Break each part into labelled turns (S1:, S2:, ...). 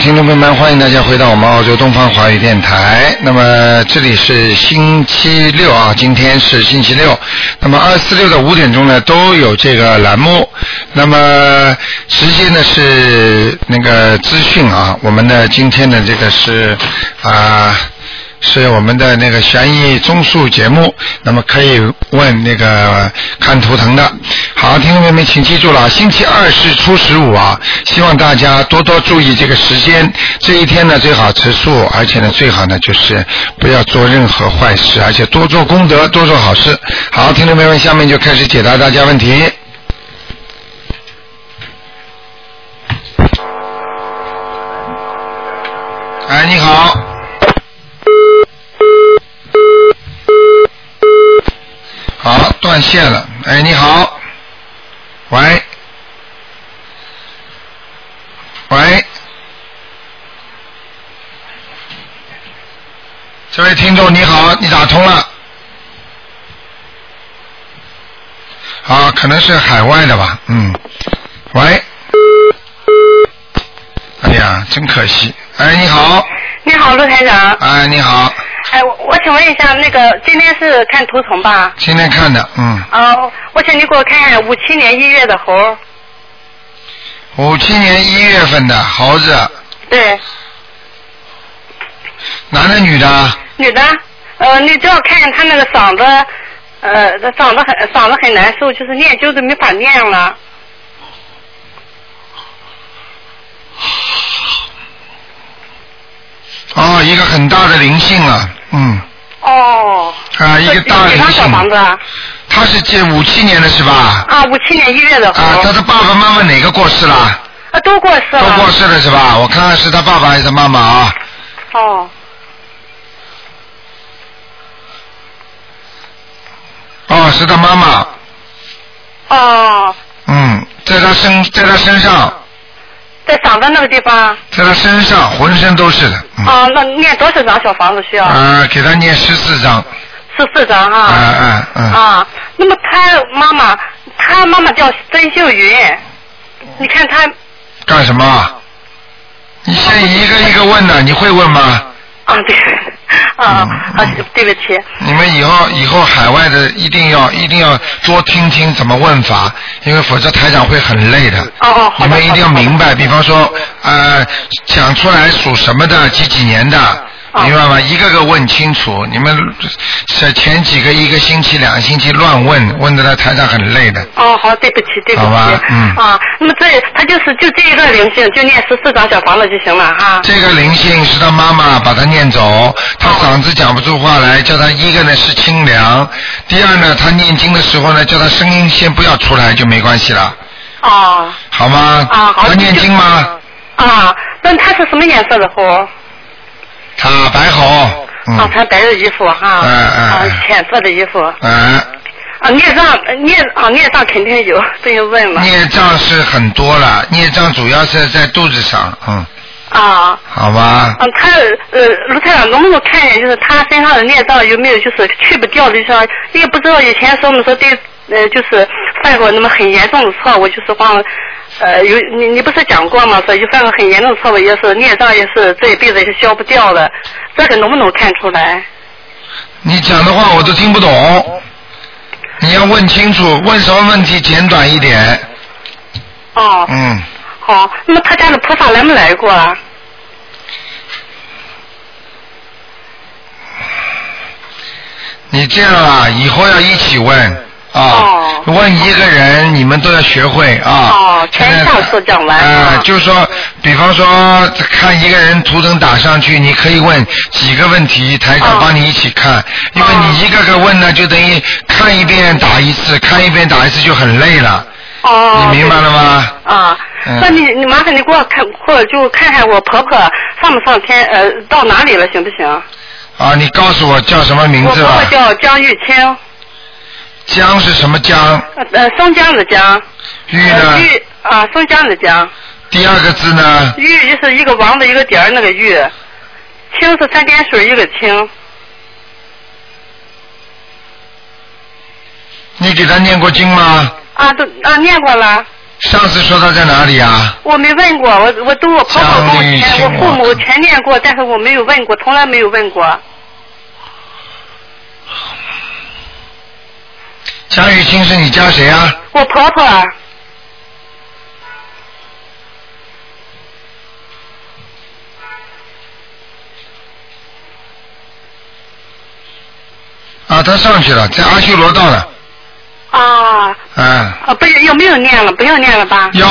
S1: 听众朋友们，欢迎大家回到我们澳洲东方华语电台。那么这里是星期六啊，今天是星期六。那么二四六的五点钟呢，都有这个栏目。那么时间呢是那个资讯啊，我们的今天的这个是啊。是我们的那个悬疑综述节目，那么可以问那个看图腾的。好，听众朋友们，请记住了，星期二是初十五啊，希望大家多多注意这个时间。这一天呢，最好吃素，而且呢，最好呢就是不要做任何坏事，而且多做功德，多做好事。好，听众朋友们，下面就开始解答大家问题。哎，你好。好，断线了。哎，你好，喂，喂，这位听众你好，你打通了。啊，可能是海外的吧，嗯，喂，哎呀，真可惜。哎，你好。
S2: 你好，陆台长。
S1: 哎，你好。
S2: 哎，我我请问一下，那个今天是看图腾吧？
S1: 今天看的，嗯。
S2: 哦，我请你给我看看五七年一月的猴。
S1: 五七年一月份的猴子。
S2: 对。
S1: 男的女的？
S2: 女的，呃，你只要看看他那个嗓子，呃，嗓子很嗓子很难受，就是念经都没法念了。
S1: 哦，一个很大的灵性啊，嗯。
S2: 哦。
S1: 啊，一个大灵性。
S2: 小房子啊。
S1: 他是借五七年的是吧？
S2: 啊，五七年一月的。
S1: 啊，他的爸爸妈妈哪个过世了？
S2: 啊，都过世了。
S1: 都过世了是吧？我看看是他爸爸还是他妈妈啊？
S2: 哦。
S1: 哦，是他妈妈。
S2: 哦。
S1: 嗯，在他身，在他身上。
S2: 在嗓子那个地方，
S1: 在他身上，浑身都是的。
S2: 啊，那念多少张小房子需要？
S1: 啊，给他念十四张。
S2: 十四张哈。
S1: 啊啊嗯。
S2: 啊，那么他妈妈，他妈妈叫曾秀云，你看他。
S1: 干什么？你先一个一个问呢，你会问吗？
S2: 啊对，啊啊对不起。
S1: 你们以后以后海外的一定要一定要多听听怎么问法，因为否则台长会很累的。
S2: 哦哦，
S1: 你们一定要明白，比方说呃讲出来属什么的，几几年的。明白吗？一个个问清楚。你们是前几个一个星期、两个星期乱问，问的他台上很累的。
S2: 哦，好，对不起，对不起。
S1: 好吧，嗯。
S2: 啊，那么这他就是就这一个灵性，就念十四张小房子就行了哈。
S1: 这个灵性是他妈妈把他念走，他嗓子讲不出话来，叫他一个呢是清凉，第二呢他念经的时候呢叫他声音先不要出来就没关系了。
S2: 哦。
S1: 好吗？
S2: 啊，好。
S1: 他念经吗？
S2: 啊，那他是什么颜色的猴？
S1: 他白猴。
S2: 啊，穿白的衣服哈。
S1: 嗯嗯。
S2: 啊，浅色的衣服。
S1: 嗯。
S2: 啊，孽障孽啊孽障肯定有，不用问了。
S1: 孽障是很多了，孽障主要是在肚子上，嗯。
S2: 啊。
S1: 好吧。
S2: 嗯，他呃，卢太长能不能看一眼，就是他身上的孽障有没有就是去不掉的，像因为不知道以前说我们说对呃就是犯过那么很严重的错误，就是往。呃，有你你不是讲过吗？说就犯个很严重的错误，也是孽障，也是这一辈子也是消不掉的。这个能不能看出来？
S1: 你讲的话我都听不懂，你要问清楚，问什么问题简短一点。
S2: 哦。
S1: 嗯。
S2: 好，那么他家的菩萨来没来过？啊？
S1: 你这样啊，以后要一起问。啊，问一个人，你们都要学会啊。
S2: 哦，全上次讲完。
S1: 啊，就是说，比方说，看一个人图腾打上去，你可以问几个问题，台长帮你一起看。因为你一个个问呢，就等于看一遍打一次，看一遍打一次就很累了。
S2: 哦。
S1: 你明白了吗？
S2: 啊。那你你麻烦你给我看，或者就看看我婆婆上不上天，呃，到哪里了，行不行？
S1: 啊，你告诉我叫什么名字吧。
S2: 我婆婆叫江玉清。
S1: 江是什么江？
S2: 呃，松江的江。
S1: 玉呢？
S2: 玉啊，松江的江。
S1: 第二个字呢？
S2: 玉就是一个王的一个点儿那个玉，清是三点水一个清。
S1: 你给他念过经吗？
S2: 啊，都啊念过了。
S1: 上次说他在哪里啊？
S2: 我没问过，我我都我婆婆跟我父母
S1: 我
S2: 全念过，但是我没有问过，从来没有问过。
S1: 江玉清是你家谁啊？
S2: 我婆婆啊
S1: 啊，他上去了，在阿修罗道了。
S2: 啊
S1: 嗯，
S2: 啊，不是有没有念了？不要念了吧？
S1: 要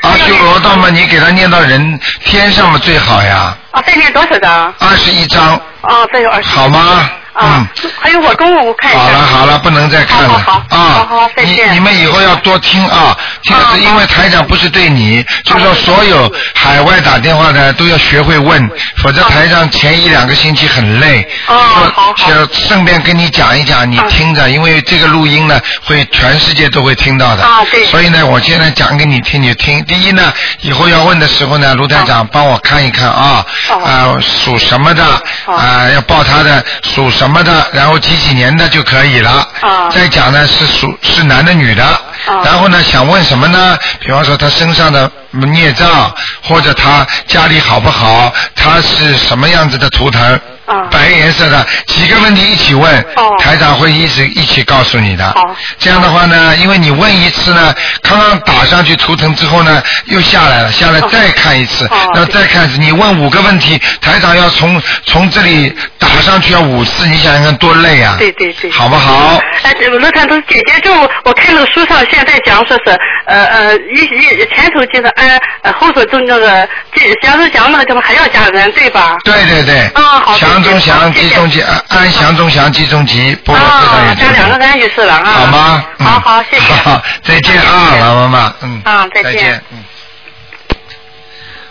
S1: 阿修罗道嘛，你给他念到人天上嘛最好呀，
S2: 啊，再念多少张？
S1: 二十一章，
S2: 啊，再有二十。
S1: 好吗？
S2: 啊，还有我中午我看一下。
S1: 好了好了，不能再看了
S2: 好好好
S1: 啊！
S2: 好好再见
S1: 你你们以后要多听啊，听因为台长不是对你，就是说所有海外打电话的都要学会问，否则台长前一两个星期很累。
S2: 哦好好
S1: 就顺便跟你讲一讲，你
S2: 嗯
S1: 听着，因为这个录音呢会全世界都会听到的。
S2: 啊对
S1: 所以呢，我现在讲给你听，你听。第一呢，以后要问的时候呢，卢台长帮我看一看啊，
S2: 哦
S1: 啊属什么的
S2: 哦
S1: 啊，要报他的属什么的，然后几几年的就可以了。
S2: 哦
S1: 再讲呢是属是男的女的，
S2: 哦
S1: 然后呢想问什么呢？比方说他身上的孽障，或者他家里好不好，他是什么样子的图腾。
S2: 哦
S1: 白颜色的几个问题一起问，
S2: 哦
S1: 台长会一直一起告诉你的。
S2: 好
S1: 这样的话呢，因为你问一次呢，刚刚打上去图腾之后呢，又下来了，下来
S2: 哦
S1: 再看一次，
S2: 哦
S1: 然后再看一次。你问五个问题，台长要从从这里打上去要五次，你想想看多累啊！
S2: 对对对。
S1: 好不好？
S2: 哎，这个罗探都姐姐就我看那个书上现在讲说是呃呃一一前头就是按呃后头就那个这假如讲那个地方还要加人对吧？
S1: 对对对。
S2: 啊好
S1: 祥中祥，吉中吉，安安祥中祥，吉中吉，波罗非常
S2: 啊
S1: 有，
S2: 加两个人就是了啊。
S1: 好吗？嗯
S2: 好好，谢谢。
S1: 好，再见啊，老妈妈，嗯。
S2: 啊再见
S1: 再见，嗯。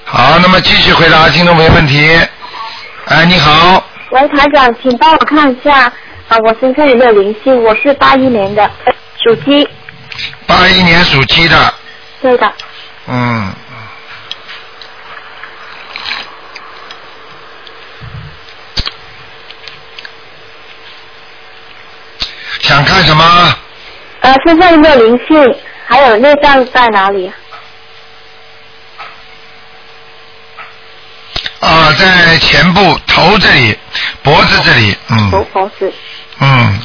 S1: 好，那么继续回答听众朋友问题。哎，你好，
S3: 喂，台长，请帮我看一下啊，我身上有没有灵性？我是八一年的，属鸡。
S1: 八一年属鸡的，
S3: 对的，
S1: 嗯。想看什么？
S3: 呃，身上有没有灵性？还有内脏在哪里？
S1: 啊，在前部头这里，脖子这里，嗯
S3: 头脖子。
S1: 嗯，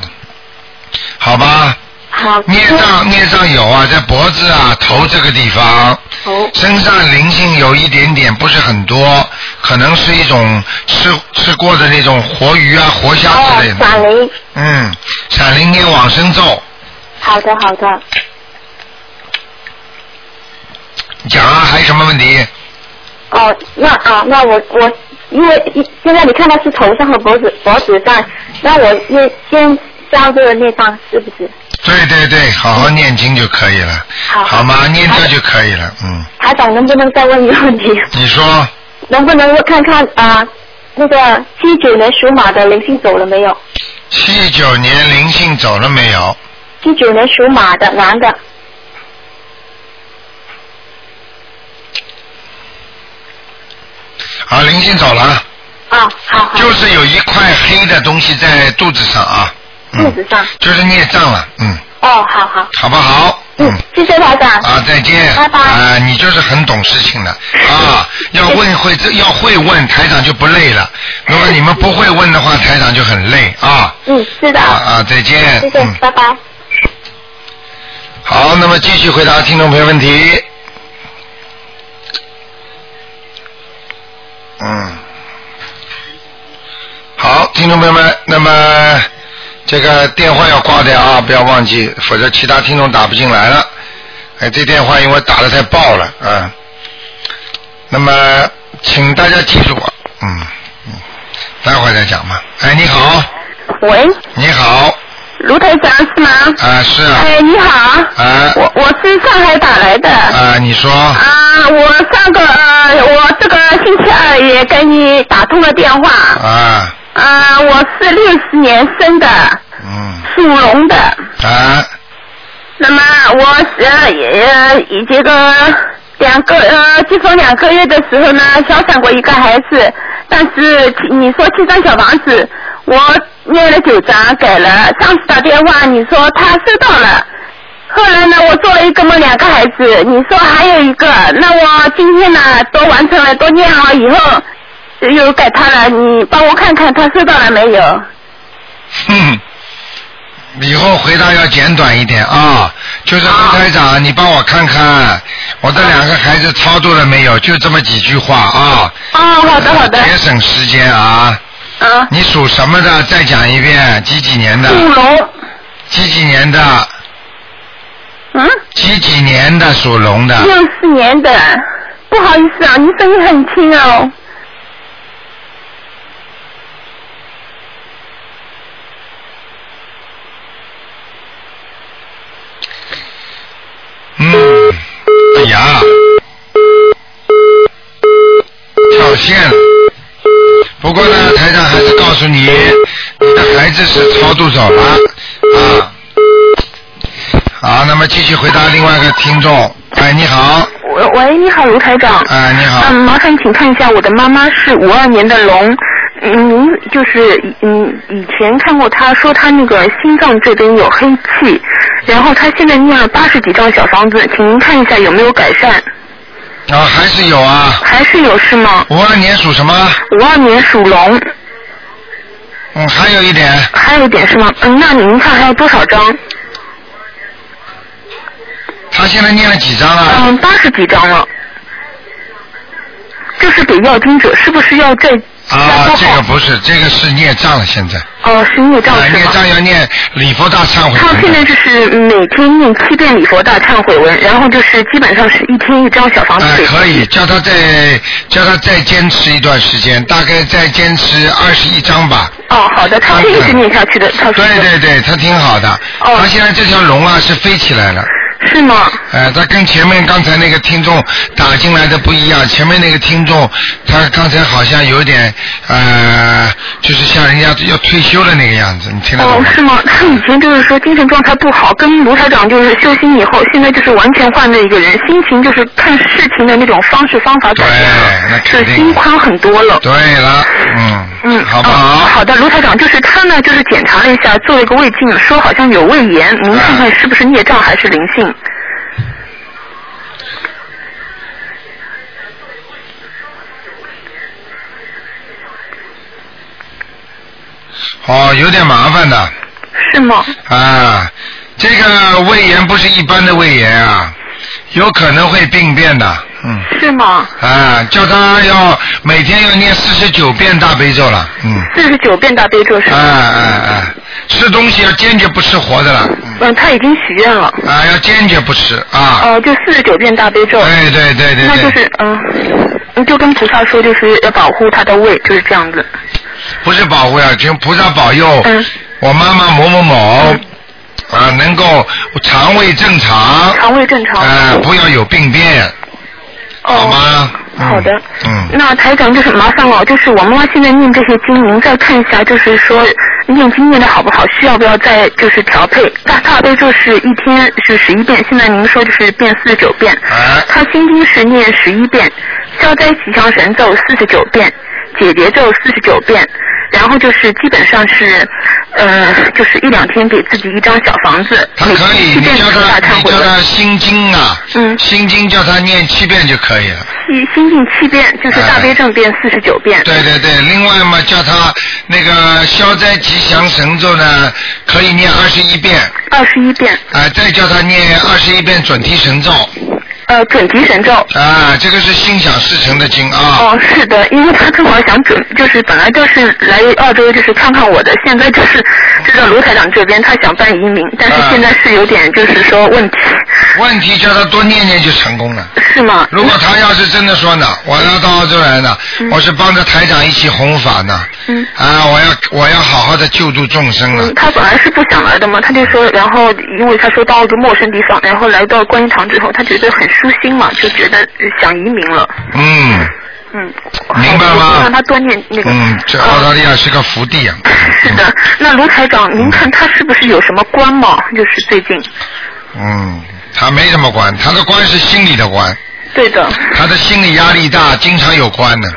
S1: 好吧。
S3: 好。
S1: 孽障孽障有啊，在脖子啊头这个地方，
S3: 头。
S1: 身上灵性有一点点，不是很多，可能是一种吃吃过的那种活鱼啊、活虾之类
S3: 哦，
S1: 的。
S3: 闪灵。
S1: 嗯，闪灵念往生咒，
S3: 好的，好的。
S1: 讲啊，还有什么问题？
S3: 哦，那啊，那我我因为现在你看到是头上和脖子脖子上，那我先先消这个内脏是不是？
S1: 对对对，好好念经就可以了，
S3: 好
S1: 好吗？念这就可以了，嗯。
S3: 台长能不能再问一个问题？
S1: 你说
S3: 能不能我看看啊、那个七九年属马的灵性走了没有？
S1: 七九年灵性走了没有？
S3: 七九年属马的男的，
S1: 啊，灵性走了，
S3: 啊，好好，
S1: 就是有一块黑的东西在肚子上啊。嗯
S3: 肚子上。
S1: 就是孽障了，嗯，
S3: 哦，好好，
S1: 好不好？
S3: 嗯，谢谢台长。
S1: 啊，再见。
S3: 拜拜
S1: 啊，你就是很懂事情的啊，要问会要会问，台长就不累了。如果你们不会问的话，台长就很累啊。
S3: 嗯，是的。
S1: 啊啊，再见。
S3: 谢谢
S1: 嗯，，
S3: 拜拜。
S1: 好，那么继续回答听众朋友问题。嗯，好，听众朋友们，那么这个电话要挂掉啊，不要忘记，否则其他听众打不进来了。哎，这电话因为打的太爆了啊。那么，请大家记住啊，嗯嗯，待会儿再讲嘛。哎，你好，
S4: 喂，
S1: 你好，
S4: 卢台长是吗？
S1: 啊是啊，
S4: 哎，你好，
S1: 啊
S4: 我我是上海打来的。
S1: 啊，你说，
S4: 啊，我上个呃，我这个星期二也跟你打通了电话。
S1: 啊，
S4: 啊，我是六十年生的，
S1: 嗯，
S4: 属龙的。
S1: 啊，
S4: 那么我呃也呃以这个两个呃结婚两个月的时候呢，小产过一个孩子，但是你说七张小房子，我念了九张，改了。上次打电话你说他收到了，后来呢，我做了一个梦，两个孩子，你说还有一个，那我今天呢都完成了，都念好以后又给他了，你帮我看看他收到了没有？
S1: 哼，以后回答要简短一点啊。就是副台长，你帮我看看我的两个孩子超度了没有？就这么几句话啊。
S4: 哦，好的好的。
S1: 节省时间啊。
S4: 啊。
S1: 你属什么的？再讲一遍，几几年的？
S4: 属龙。
S1: 几几年的？
S4: 嗯？
S1: 几几年的属龙的？
S4: 六四年的。不好意思啊，你声音很轻哦。
S1: 嗯，哎呀，了。不过呢，台长还是告诉你，你的孩子是超度走了啊。好，那么继续回答另外一个听众。哎，你好。
S5: 喂喂，你好，卢台长。
S1: 哎，你好。
S5: 嗯，麻烦请看一下，我的妈妈是五二年的龙。嗯，您就是嗯以前看过她说她那个心脏这边有黑气，然后她现在念了八十几张小房子，请您看一下有没有改善。
S1: 啊，还是有啊。
S5: 还是有是吗？
S1: 五二年属什么？
S5: 五二年属龙。
S1: 嗯，还有一点。
S5: 还有一点是吗？嗯，那您看还有多少张？
S1: 他现在念了几张了？
S5: 嗯，八十几张了。这是给要经者，是不是要再
S1: 啊，这个不是，这个是孽障了，现在。
S5: 哦，是孽障是吗？
S1: 孽障要念礼佛大忏悔文。
S5: 他现在就是每天念七遍礼佛大忏悔文，然后就是基本上是一天一张小房子。
S1: 哎，可以，叫他再叫他再坚持一段时间，大概再坚持二十一张吧。
S5: 哦，好的，他会一直念下去的，他
S1: 对对对，他挺好的。
S5: 哦。
S1: 他现在这条龙啊是飞起来了。
S5: 是吗？
S1: 哎，他跟前面刚才那个听众打进来的不一样，前面那个听众他刚才好像有点呃，就是像人家要退休的那个样子，你听得懂
S5: 吗？哦，是吗？他以前就是说精神状态不好，跟卢台长就是修心以后，现在就是完全换了一个人，心情就是看事情的那种方式方法改变了，是心宽很多了。
S1: 对了，嗯
S5: 嗯，
S1: 好不好？
S5: 好的，卢台长，就是他呢，就是检查了一下，做了一个胃镜，说好像有胃炎，您看看是不是孽障还是灵性？
S1: 哦，有点麻烦的。
S5: 是吗？
S1: 啊，这个胃炎不是一般的胃炎啊，有可能会病变的，嗯。
S5: 是吗？
S1: 啊，叫他要每天要念四十九遍大悲咒了，嗯。
S5: 四十九遍大悲咒是吗？
S1: 哎哎哎，吃东西要坚决不吃活的了。
S5: 嗯，他已经许愿了。
S1: 啊，要坚决不吃啊。
S5: 哦，就四十九遍大悲咒。
S1: 对对对对。
S5: 那就是嗯，就跟菩萨说，就是要保护他的胃，就是这样子。
S1: 不是保护呀，请菩萨保佑嗯我妈妈某某某啊，能够肠胃正常，
S5: 肠胃正常，
S1: 呃，不要有病变，好吗？
S5: 好的。
S1: 嗯。
S5: 那台长就是麻烦了，就是我妈妈现在念这些经，您再看一下，就是说念经念的好不好，需要不要再就是调配？大大悲咒是一天是十一遍，现在您说就是变四十九遍。
S1: 啊。
S5: 他心经是念十一遍，消灾吉祥神咒四十九遍。解结咒四十九遍，然后就是基本上是，呃，就是一两天给自己一张小房子，
S1: 他可以，你叫他，你叫他心经啊，
S5: 嗯，
S1: 心经叫他念七遍就可以了。
S5: 心心经七遍，就是大悲咒变四十九遍。
S1: 对对对，另外嘛，叫他那个消灾吉祥神咒呢，可以念二十一遍。
S5: 二十一遍。
S1: 啊，再叫他念二十一遍准提神咒。
S5: 呃，准提神咒
S1: 啊，这个是心想事成的经啊。
S5: 哦，是的，因为他正好想准，就是本来就是来澳洲就是看看我的，现在就是知道卢台长这边他想办移民，但是现在是有点就是说问题。
S1: 问题叫他多念念就成功了。
S5: 是吗？
S1: 如果他要是真的说呢，我要到澳洲来呢，我是帮着台长一起弘法呢。
S5: 嗯。
S1: 啊，我要我要好好的救助众生了。
S5: 他本来是不想来的嘛，他就说，然后因为他说到一个陌生地方，然后来到观音堂之后，他觉得很。舒心嘛，就觉得想移民了。
S1: 嗯。
S5: 嗯。
S1: 明白吗？
S5: 让他多念那个。
S1: 嗯，这澳大利亚是个福地啊。
S5: 是的，那卢台长，您看他是不是有什么官嘛？就是最近。
S1: 嗯，他没什么官，他的官是心理的官。
S5: 对的。
S1: 他的心理压力大，经常有关的。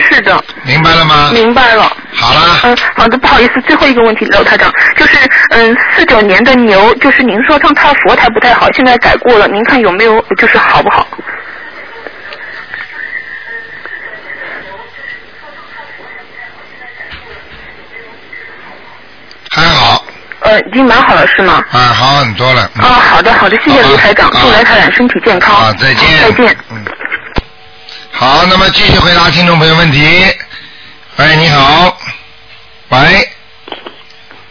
S5: 是的。
S1: 明白了吗？
S5: 明白了。
S1: 好啦，
S5: 嗯，好的，不好意思，最后一个问题，刘台长，就是嗯，四九年的牛，就是您说上套佛台不太好，现在改过了，您看有没有就是好不好？
S1: 还好，
S5: 呃，已经蛮好了是吗？
S1: 啊，好很多了。嗯
S5: 啊，好的好的，谢谢
S1: 好
S5: 卢台长，
S1: 啊
S5: 祝刘台长身体健康。
S1: 好，再见。
S5: 再见。
S1: 嗯。好，那么继续回答听众朋友问题。喂，你好。喂，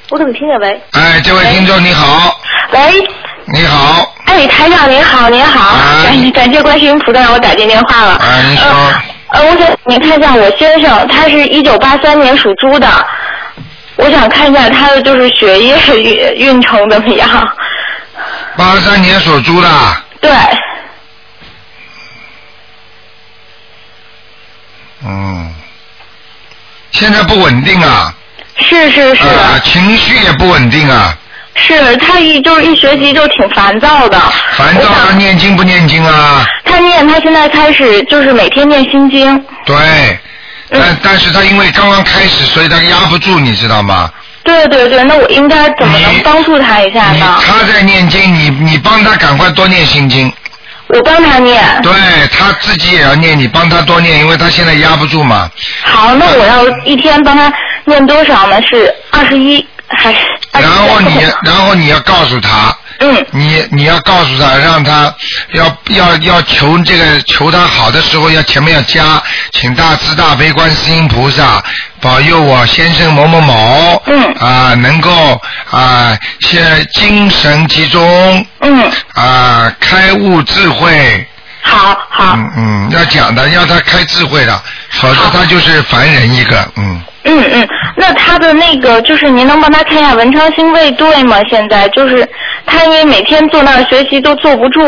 S3: 我怎么听见喂？
S1: 哎，这位听众你好，
S3: 喂，
S1: 你好，
S3: 哎，台长您好，您好，
S1: 啊
S3: 感感谢观世音菩萨让我打进电话了。
S1: 哎，你说，
S3: 呃，呃，我想您看一下我先生，他是一九八三年属猪的，我想看一下他的就是学业运运程怎么样？
S1: 八三年属猪的，
S3: 对，
S1: 嗯，现在不稳定啊，
S3: 是是是、
S1: 啊，情绪也不稳定啊，
S3: 是，他一就是一学习就挺烦躁的。
S1: 烦躁他念经不念经啊？
S3: 他念，他现在开始就是每天念心经。
S1: 对，但、
S3: 嗯
S1: 但是他因为刚刚开始，所以他压不住，你知道吗？
S3: 对对对，那我应该怎么能帮助他一下呢？
S1: 他在念经，你你帮他赶快多念心经。
S3: 我帮他念。
S1: 对他自己也要念，你帮他多念，因为他现在压不住嘛。
S3: 好，那我要一天帮他念多少呢？是二十一还是？
S1: 然后你，然后你要告诉他，
S3: 嗯，
S1: 你你要告诉他，让他要要要求这个求他好的时候，要前面要加，请大慈大悲观世音菩萨保佑我先生某某某，
S3: 嗯。
S1: 啊，能够啊，现精神集中，
S3: 嗯，
S1: 啊，开悟智慧，
S3: 好好，
S1: 嗯嗯，要讲的，要他开智慧的，否则他就是凡人一个，嗯。
S3: 嗯嗯，那他的那个就是您能帮他看一下文昌星位对吗？现在就是他因为每天坐那儿学习都坐不住。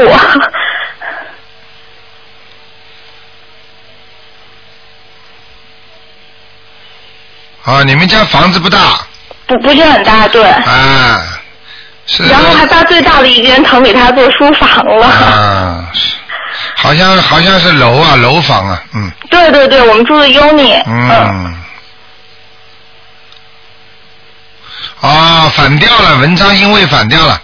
S1: 啊，你们家房子不大
S3: 不不是很大，对。
S1: 啊，是。
S3: 然后还把最大的一间腾给他做书房了。
S1: 啊，是好像好像是楼啊，楼房啊，嗯
S3: 对对对，我们住的 uni。
S1: 嗯。啊，反掉了，文章因为反掉了，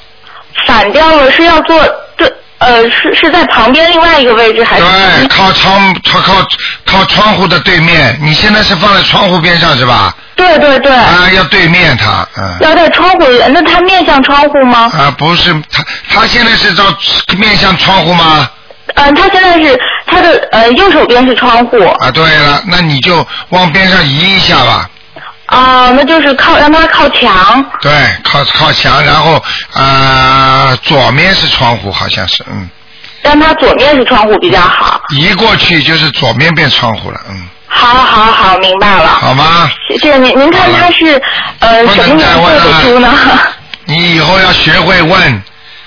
S3: 反掉了，是要做对呃是是在旁边另外一个位置还是？
S1: 对，靠窗靠靠靠窗户的对面，你现在是放在窗户边上是吧？
S3: 对对对。
S1: 啊，要对面它，嗯。
S3: 要在窗户，那他面向窗户吗？
S1: 啊，不是，他他现在是照面向窗户吗？
S3: 嗯、他现在是他的呃右手边是窗户。
S1: 啊，对了，那你就往边上移一下吧。
S3: 啊、那就是靠让他靠墙。
S1: 对，靠靠墙，然后啊、呃左面是窗户，好像是，嗯，
S3: 让他左面是窗户比较好。
S1: 移过去就是左面变窗户了，嗯，
S3: 好好好，明白了。
S1: 好吗？
S3: 谢谢您。您看他是呃什么颜色的猪呢？
S1: 你以后要学会问，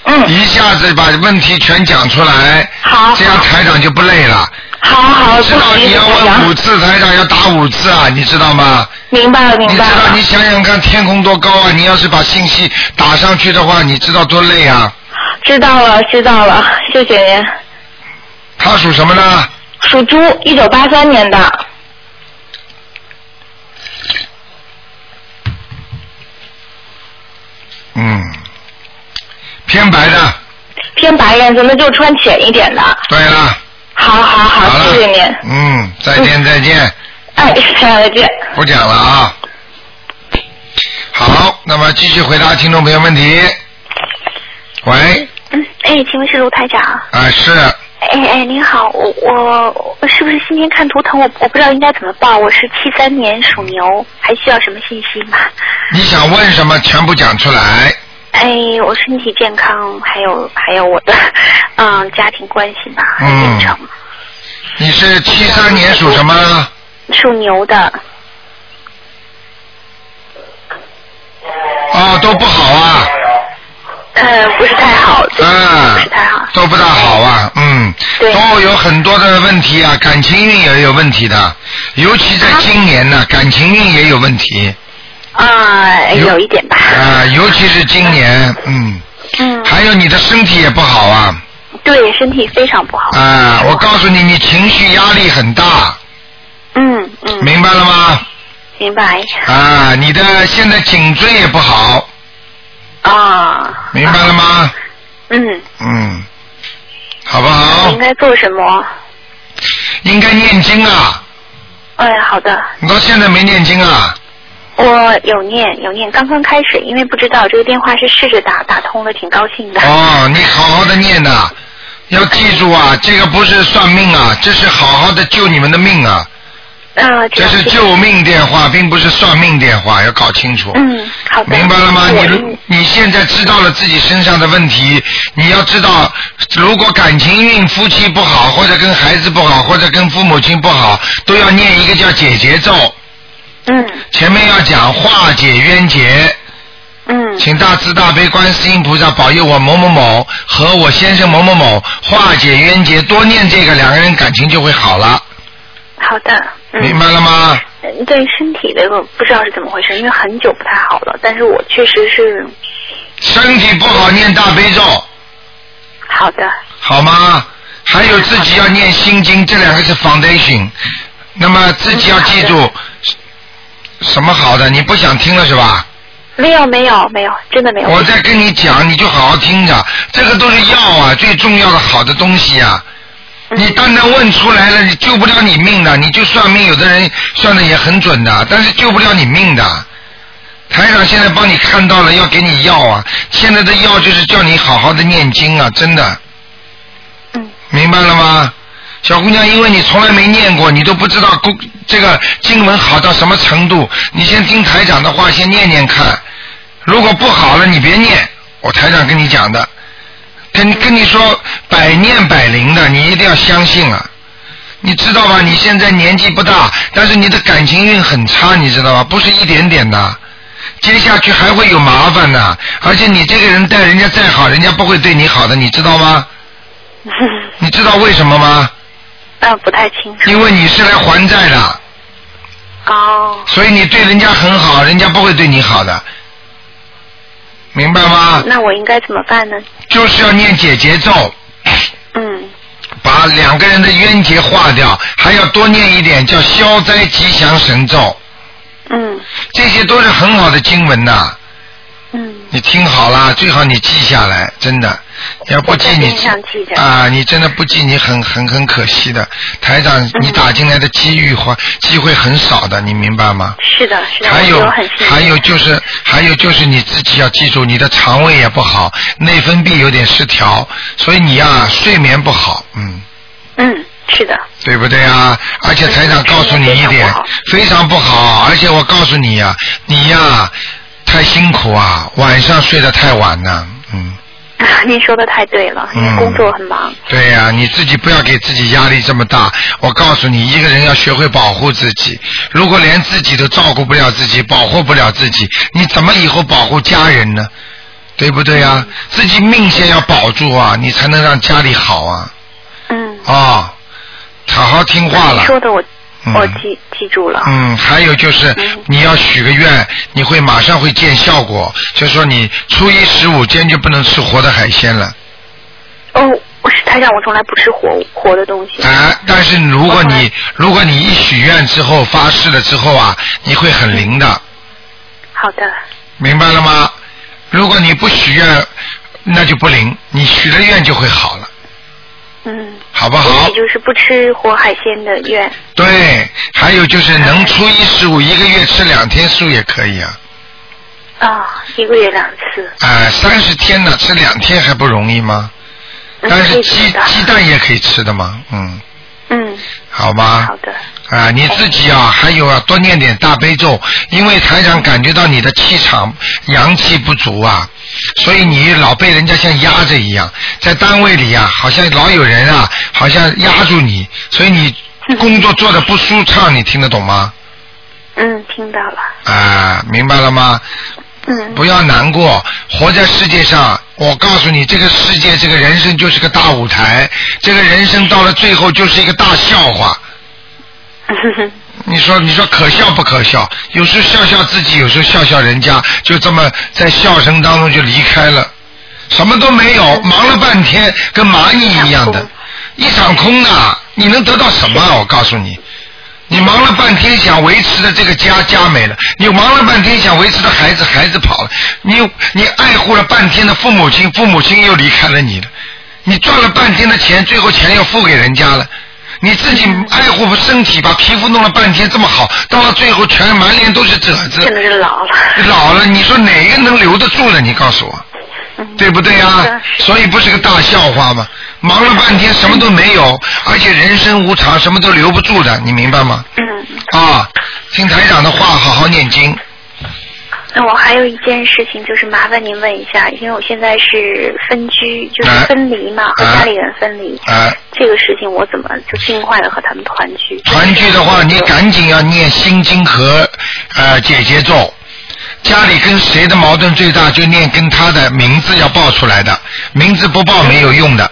S3: 嗯，
S1: 一下子把问题全讲出来，
S3: 好
S1: 这样台长就不累了。
S3: 好好，
S1: 知道你要问五次，台长要打五次啊，你知道吗？
S3: 明白了，明白了
S1: 你知道，你。想想看，天空多高啊！你要是把信息打上去的话，你知道多累啊！
S3: 知道了，知道了，谢谢您。
S1: 他属什么呢？
S3: 属猪，一九八三年的。
S1: 嗯，偏白的。
S3: 偏白颜色，那就穿浅一点的。
S1: 对了，
S3: 好好好，
S1: 好，
S3: 谢谢您。
S1: 嗯，再见再见，
S3: 哎，再见。
S1: 不讲了啊。好，那么继续回答听众朋友问题。喂，
S6: 嗯，哎，请问是卢台长？
S1: 啊是，
S6: 哎哎，您好，我我我是不是今天看图腾？我我不知道应该怎么报。我是七三年属牛，还需要什么信息吗？
S1: 你想问什么全部讲出来。
S6: 哎，我身体健康，还有还有我的 嗯家庭关系吧，
S1: 嗯。你是七三年属什么？
S6: 属牛的，
S1: 哦，都不好啊，
S6: 呃，不是太好，
S1: 啊
S6: 不是太好。
S1: 都不大好啊，嗯，
S6: 对
S1: 都有很多的问题啊，感情运也有问题的，尤其在今年呢，感情运也有问题
S6: 啊，
S1: 有
S6: 有一点吧。
S1: 啊，尤其是今年，嗯，
S6: 嗯，
S1: 还有你的身体也不好啊，
S6: 对，身体非常不好。
S1: 啊，我告诉你，你情绪压力很大，
S6: 嗯嗯，
S1: 明白了吗？
S6: 明白。
S1: 啊，你的现在颈椎也不好，
S6: 啊。
S1: 明白了吗？
S6: 嗯。
S1: 嗯，好不好
S6: 应？该做什么？
S1: 应该念经啊，
S6: 哎，好的。
S1: 你到现在没念经啊？
S6: 我有念有念，刚刚开始，因为不知道这个电话是试着打，打通了，挺高兴的。
S1: 哦，你好好的念呐，要记住啊，这个不是算命啊，这是好好的救你们的命啊，
S6: 呃，
S1: 这是救命电话，并不是算命电话，要搞清楚。
S6: 嗯，好的。
S1: 明白了吗？
S6: 我
S1: 你你现在知道了自己身上的问题，你要知道，如果感情运、夫妻不好，或者跟孩子不好，或者跟父母亲不好，都要念一个叫解结咒。
S6: 嗯。
S1: 前面要讲化解冤结。
S6: 嗯。
S1: 请大慈大悲观世音菩萨保佑我某某某和我先生某某某化解冤结，多念这个，两个人感情就会好了，
S6: 好的。嗯。
S1: 明白了吗？
S6: 呃对身体的我不知道是怎么回事，因为很久不太好了，但是我确实是
S1: 身体不好念大悲咒，
S6: 好的。
S1: 好吗？还有自己要念心经，这两个是 foundation。那么自己要记住，什么好的？你不想听了是吧？
S6: 没有没有没有，真的没有。
S1: 我在跟你讲，你就好好听着，这个都是药啊，最重要的好的东西啊。你单单问出来了，你救不了你命的。你就算命，有的人算的也很准的，但是救不了你命的。台长现在帮你看到了，要给你药啊。现在的药就是叫你好好的念经啊，真的。
S6: 嗯。
S1: 明白了吗？小姑娘，因为你从来没念过，你都不知道功这个经文好到什么程度。你先听台长的话，先念念看。如果不好了，你别念。我台长跟你讲的，跟跟你说百念百灵的，你一定要相信啊。你知道吧？你现在年纪不大，但是你的感情运很差，你知道吧？不是一点点的，接下去还会有麻烦的。而且你这个人待人家再好，人家不会对你好的，你知道吗？你知道为什么吗？
S6: 啊，不太清楚。
S1: 因为你是来还债的，
S6: 哦。
S1: 所以你对人家很好，人家不会对你好的，明白吗？
S6: 那我应该怎么办呢？
S1: 就是要念解结咒，
S6: 嗯，
S1: 把两个人的冤结化掉，还要多念一点叫消灾吉祥神咒，
S6: 嗯
S1: 这些都是很好的经文呐。
S6: 嗯。
S1: 你听好了，最好你记下来，真的。要不记你啊，你真的不记你很很很可惜的。台长，
S6: 嗯
S1: 你打进来的机遇或机会很少的，你明白吗？
S6: 是的，是的，
S1: 还有。还有就是还有就是你自己要记住，你的肠胃也不好，内分泌有点失调，所以你呀、睡眠不好，嗯，
S6: 嗯，是的，
S1: 对不对啊？而且台长告诉你一点，非常不好，而且我告诉你呀、你呀、太辛苦啊，晚上睡得太晚 了，嗯。
S6: 您说的太对了，因为
S1: 嗯
S6: 工作很忙。
S1: 对呀、你自己不要给自己压力这么大。我告诉你，一个人要学会保护自己。如果连自己都照顾不了自己，保护不了自己，你怎么以后保护家人呢？对不对呀、自己命先要保住啊，你才能让家里好啊。
S6: 嗯。
S1: 哦，好好听话了。
S6: 说的我
S1: 嗯
S6: 我记记住了。
S1: 嗯，还有就是你要许个愿，你会马上会见效果。就说你初一十五坚决不能吃活的海鲜了。
S6: 哦，我是台长，我从来不吃活活的东西。
S1: 啊，但是如果你如果你一许愿之后发誓了之后啊，你会很灵的，
S6: 好的，
S1: 明白了吗？如果你不许愿，那就不灵，你许了愿就会好了，
S6: 嗯。
S1: 好不好
S6: 也？就是不吃活海鲜的愿。
S1: 对，还有就是能初一十五一个月吃两天素也可以啊，
S6: 啊、一个月两次。
S1: 啊，三十天呢吃两天还不容易吗？
S6: 嗯
S1: 但是鸡鸡蛋也可以吃的嘛，嗯，
S6: 嗯，
S1: 好吗？
S6: 好的。
S1: 啊，你自己啊，还有啊，多念点大悲咒，因为台长感觉到你的气场阳气不足啊，所以你老被人家像压着一样，在单位里啊，好像老有人啊，好像压住你，所以你工作做的不舒畅，你听得懂吗？
S6: 嗯，听到了。
S1: 啊，明白了吗？
S6: 嗯。
S1: 不要难过，活在世界上，我告诉你，这个世界，这个人生就是个大舞台，这个人生到了最后就是一个大笑话。你说，你说可笑不可笑？有时候笑笑自己，有时候笑笑人家，就这么在笑声当中就离开了，什么都没有，忙了半天，跟蚂蚁一样的，一场空。啊，你能得到什么啊？我告诉你，你忙了半天想维持的这个家家没了，你忙了半天想维持的孩子孩子跑了，你你爱护了半天的父母亲父母亲又离开了你了，你赚了半天的钱，最后钱又付给人家了。你自己爱护身体，把皮肤弄了半天这么好，到了最后全满脸都是褶子。
S6: 真的是老了。
S1: 老了，你说哪个能留得住呢？你告诉我，对不对啊、所以不是个大笑话吗？忙了半天什么都没有，而且人生无常，什么都留不住的，你明白吗？
S6: 嗯。
S1: 啊，听台长的话，好好念经。
S6: 那我还有一件事情，就是麻烦您问一下，因为我现在是分居，就是
S1: 哎
S6: 分离嘛，和家里人分离。
S1: 啊，
S6: 这个事情我怎么就尽快的和他们团聚？
S1: 团聚的话，你赶紧要念心经和呃姐姐咒。家里跟谁的矛盾最大，就念跟他的名字要报出来的，名字不报没有用的。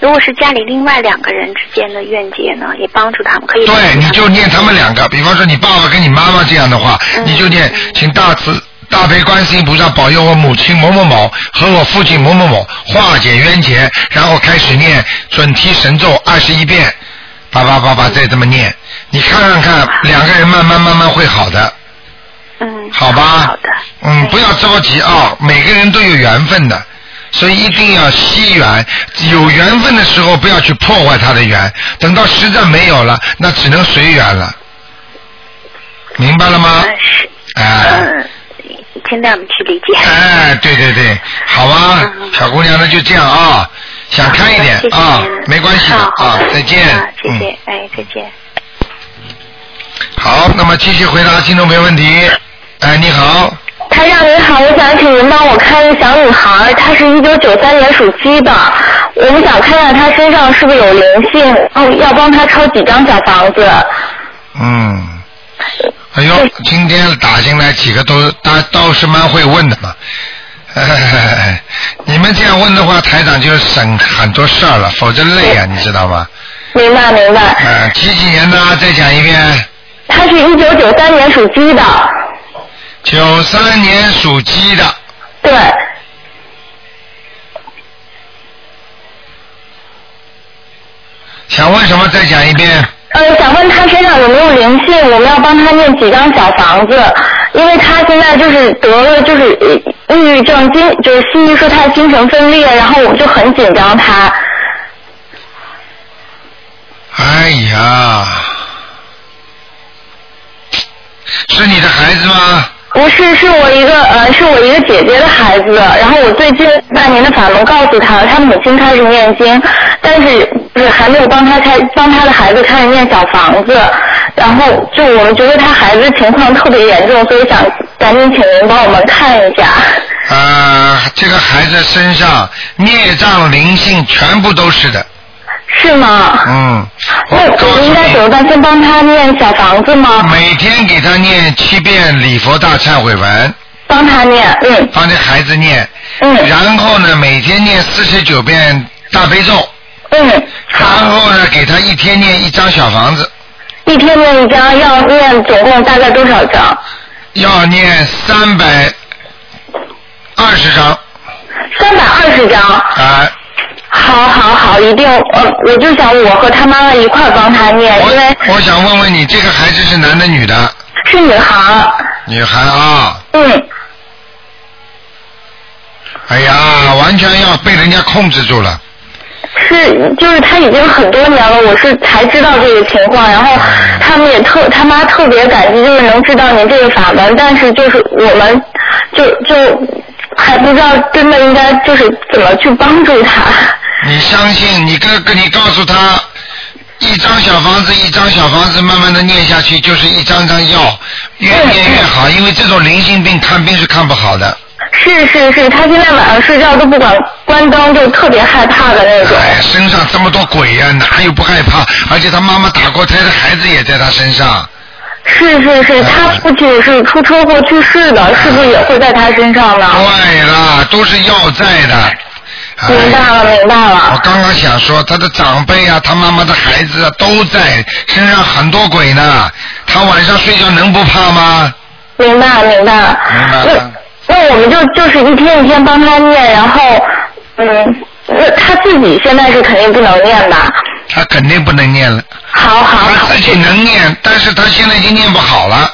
S6: 如果是家里另外两个人之间的怨结呢，也帮助他们，可以
S1: 对，你就念他们两个，比方说你爸爸跟你妈妈这样的话，你就念请大慈大悲观世音菩萨保佑我母亲某某某和我父亲某某某化解冤结，然后开始念准提神咒二十一遍，叭叭叭叭再这么念，你看看看，两个人慢慢慢慢会好的。
S6: 嗯。
S1: 好吧。好的。嗯，不要着急啊，每个人都有缘分的。所以一定要惜缘，有缘分的时候不要去破坏他的缘，等到实在没有了，那只能随缘了，明白了吗？哎、
S6: 嗯，尽量去理解。
S1: 哎，对对对，好吧，小姑娘，那就这样啊，想开一点啊，没关系的啊，再见。
S6: 啊，谢谢
S1: 嗯，，
S6: 哎，再见。
S1: 好，那么继续回答听众朋友问题。哎，你好，
S3: 台长您好，我想请您帮我看一个小女孩，她是一九九三年属鸡的，我们想看看她身上是不是有灵性，哦要帮她抄几张小房子。
S1: 嗯，哎呦，今天打进来几个都倒倒是蛮会问的嘛。你们这样问的话，台长就省很多事儿了，否则累啊，你知道吗？
S3: 明白明白。
S1: 嗯、几几年的？再讲一遍。
S3: 她是一九九三年属鸡的，
S1: 九三年属鸡的，
S3: 对，
S1: 想问什么？再讲一遍。
S3: 呃，想问他身上有没有灵性？我们要帮他念几张小房子，因为他现在就是得了就是呃抑郁症，精就是西医说他精神分裂，然后我们就很紧张他。
S1: 哎呀，是你的孩子吗？
S3: 不是，是我一个呃，是我一个姐姐的孩子。然后我最近半年的法门告诉他，他母亲开始念经，但是就是还没有帮他开帮他的孩子开始念小房子。然后就我们觉得他孩子情况特别严重，所以想赶紧请您帮我们看一下。
S1: 呃，这个孩子身上孽障灵性全部都是的。
S3: 是吗？
S1: 嗯，
S3: 那我应该怎么办？先帮他念小房子吗？
S1: 每天给他念七遍礼佛大忏悔文。
S3: 帮他念，嗯。
S1: 帮这孩子念。
S3: 嗯。
S1: 然后呢，每天念四十九遍大悲咒。
S3: 嗯。
S1: 然后呢，给他一天念一张小房子。
S3: 一天念一张，要念总共大概多少张？
S1: 要念三百二十张。
S3: 三百二十张。
S1: 啊。
S3: 好好好，一定呃，我就想我和他妈妈一块儿帮他念，因为
S1: 我想问问你，这个孩子是男的女的？
S3: 是女孩。
S1: 女孩啊。
S3: 嗯。
S1: 哎呀，完全要被人家控制住了。
S3: 是，就是他已经很多年了，我是才知道这个情况，然后他们也特他妈特别感激，就是能知道您这个法门，但是就是我们就就还不知道真的应该就是怎么去帮助他。
S1: 你相信你跟跟你告诉他，一张小房子一张小房子慢慢的念下去，就是一张张药，越念越好，因为这种灵性病看病是看不好的。
S3: 是是是，他现在晚上睡觉都不管关灯，就特别害怕的那种。
S1: 哎，身上这么多鬼呀、哪有不害怕？而且他妈妈打过胎的孩子也在他身上。
S3: 是是是，他父亲是出车祸去世的，是不是也会在他身上呢？
S1: 对啦，都是要债的。哎
S3: 明白了，明白了。
S1: 我刚刚想说，他的长辈啊，他妈妈的孩子啊，都在身上很多鬼呢。他晚上睡觉能不怕吗？
S3: 明白明白。
S1: 明白了。
S3: 那我们就就是一天一天帮他念，然后嗯，那他自己现在是肯定不能念吧？
S1: 他肯定不能念了。
S3: 好好好
S1: 他自己能念，但是他现在已经念不好了。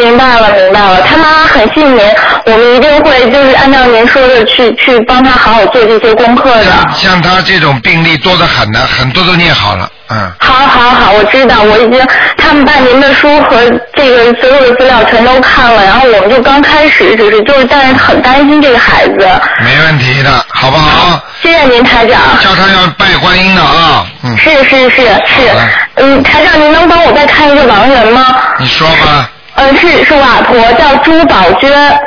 S3: 明白了，明白了。他妈妈很信您，我们一定会就是按照您说的去去帮他好好做这些功课的。
S1: 像他这种病例多得很呢，很多都念好了，嗯。
S3: 好好好，我知道，我已经他们把您的书和这个所有的资料全都看了，然后我们就刚开始，只是就是但是很担心这个孩子。
S1: 没问题的，好不好？
S3: 谢谢您，台长。
S1: 叫他要拜观音的啊，嗯。
S3: 是是是是，嗯，台长，您能帮我再看一个亡人吗？
S1: 你说吧。
S3: 嗯，是是瓦婆，叫朱宝娟。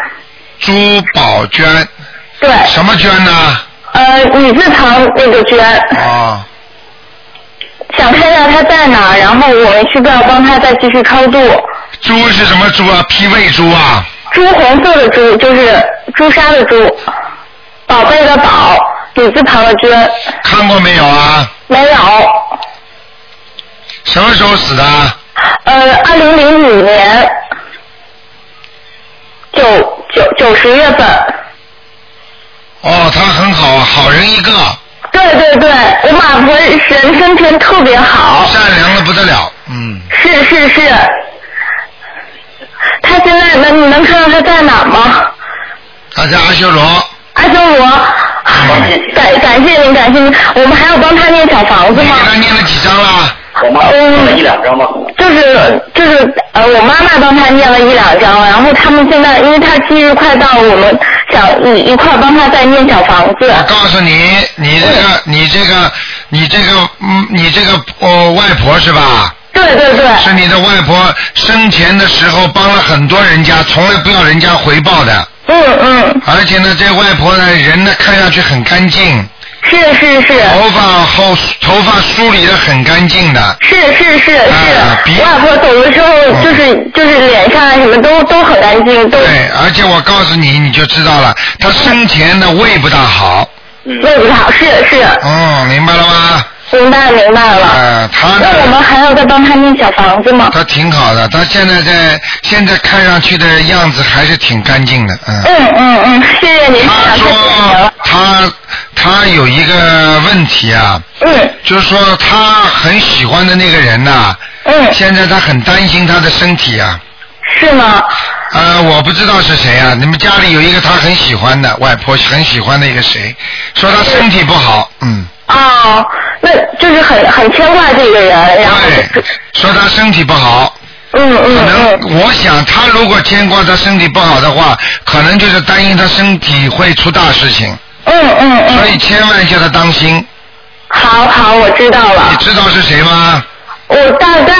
S1: 朱宝娟。
S3: 对。
S1: 什么娟呢？
S3: 呃，女字旁那个娟。
S1: 哦。
S3: 想看一下她在哪，然后我们需不要帮她再继续超度。
S1: 猪是什么猪啊？脾胃猪啊？
S3: 朱红色的朱，就是朱砂的朱，宝贝的宝，女字旁的娟。
S1: 看过没有啊？
S3: 没有。
S1: 什么时候死的？
S3: 呃，二零零五年九九九十月份。
S1: 哦，他很好，好人一个。
S3: 对对对，我马婆人生天特别好。
S1: 善良的不得了，嗯。
S3: 是是是。他现在能你能看到他在哪吗？
S1: 他在阿修罗。
S3: 阿修罗。感感谢您，感谢您。我们还要帮他念小房子吗？
S1: 给他念了几张了？
S7: 我妈念了一两张吧。
S3: 就是就是呃，我妈妈帮他念了一两张，然后他们现在因为他忌日快到，我们想一一块帮他再念小房子。
S1: 我告诉你，你这个你这个你这个嗯，你这个哦外婆是吧？
S3: 对对对。
S1: 是你的外婆生前的时候帮了很多人家，从来不要人家回报的。
S3: 嗯嗯。
S1: 而且呢，这外婆呢，人呢看上去很干净。
S3: 是是是。
S1: 头发后头发梳理的很干净的。
S3: 是是是是。我外婆走的时候，就是就是脸上什么都都很干净，都。
S1: 对，而且我告诉你，你就知道了，她生前的胃不大好。
S3: 胃不大好，是是。
S1: 嗯，明白了吗？
S3: 明白明白了。
S1: 呃，他？
S3: 那我们还要再帮他念小房子吗？
S1: 他挺好的，他现在在现在看上去的样子还是挺干净的，嗯。
S3: 嗯嗯嗯，谢谢您，
S1: 他说他他有一个问题啊，
S3: 嗯，
S1: 就是说他很喜欢的那个人呐，
S3: 嗯，
S1: 现在他很担心他的身体啊。
S3: 是吗？
S1: 呃，我不知道是谁啊，你们家里有一个他很喜欢的外婆很喜欢的一个谁，说他身体不好，嗯。
S3: 哦，那就是很很牵挂这个人，然后
S1: 对，说他身体不好。
S3: 嗯嗯
S1: 可能我想他如果牵挂他身体不好的话，可能就是担心他身体会出大事情。
S3: 嗯嗯嗯。
S1: 所以千万叫他当心。
S3: 好好，我知道了。
S1: 你知道是谁吗？
S3: 我大概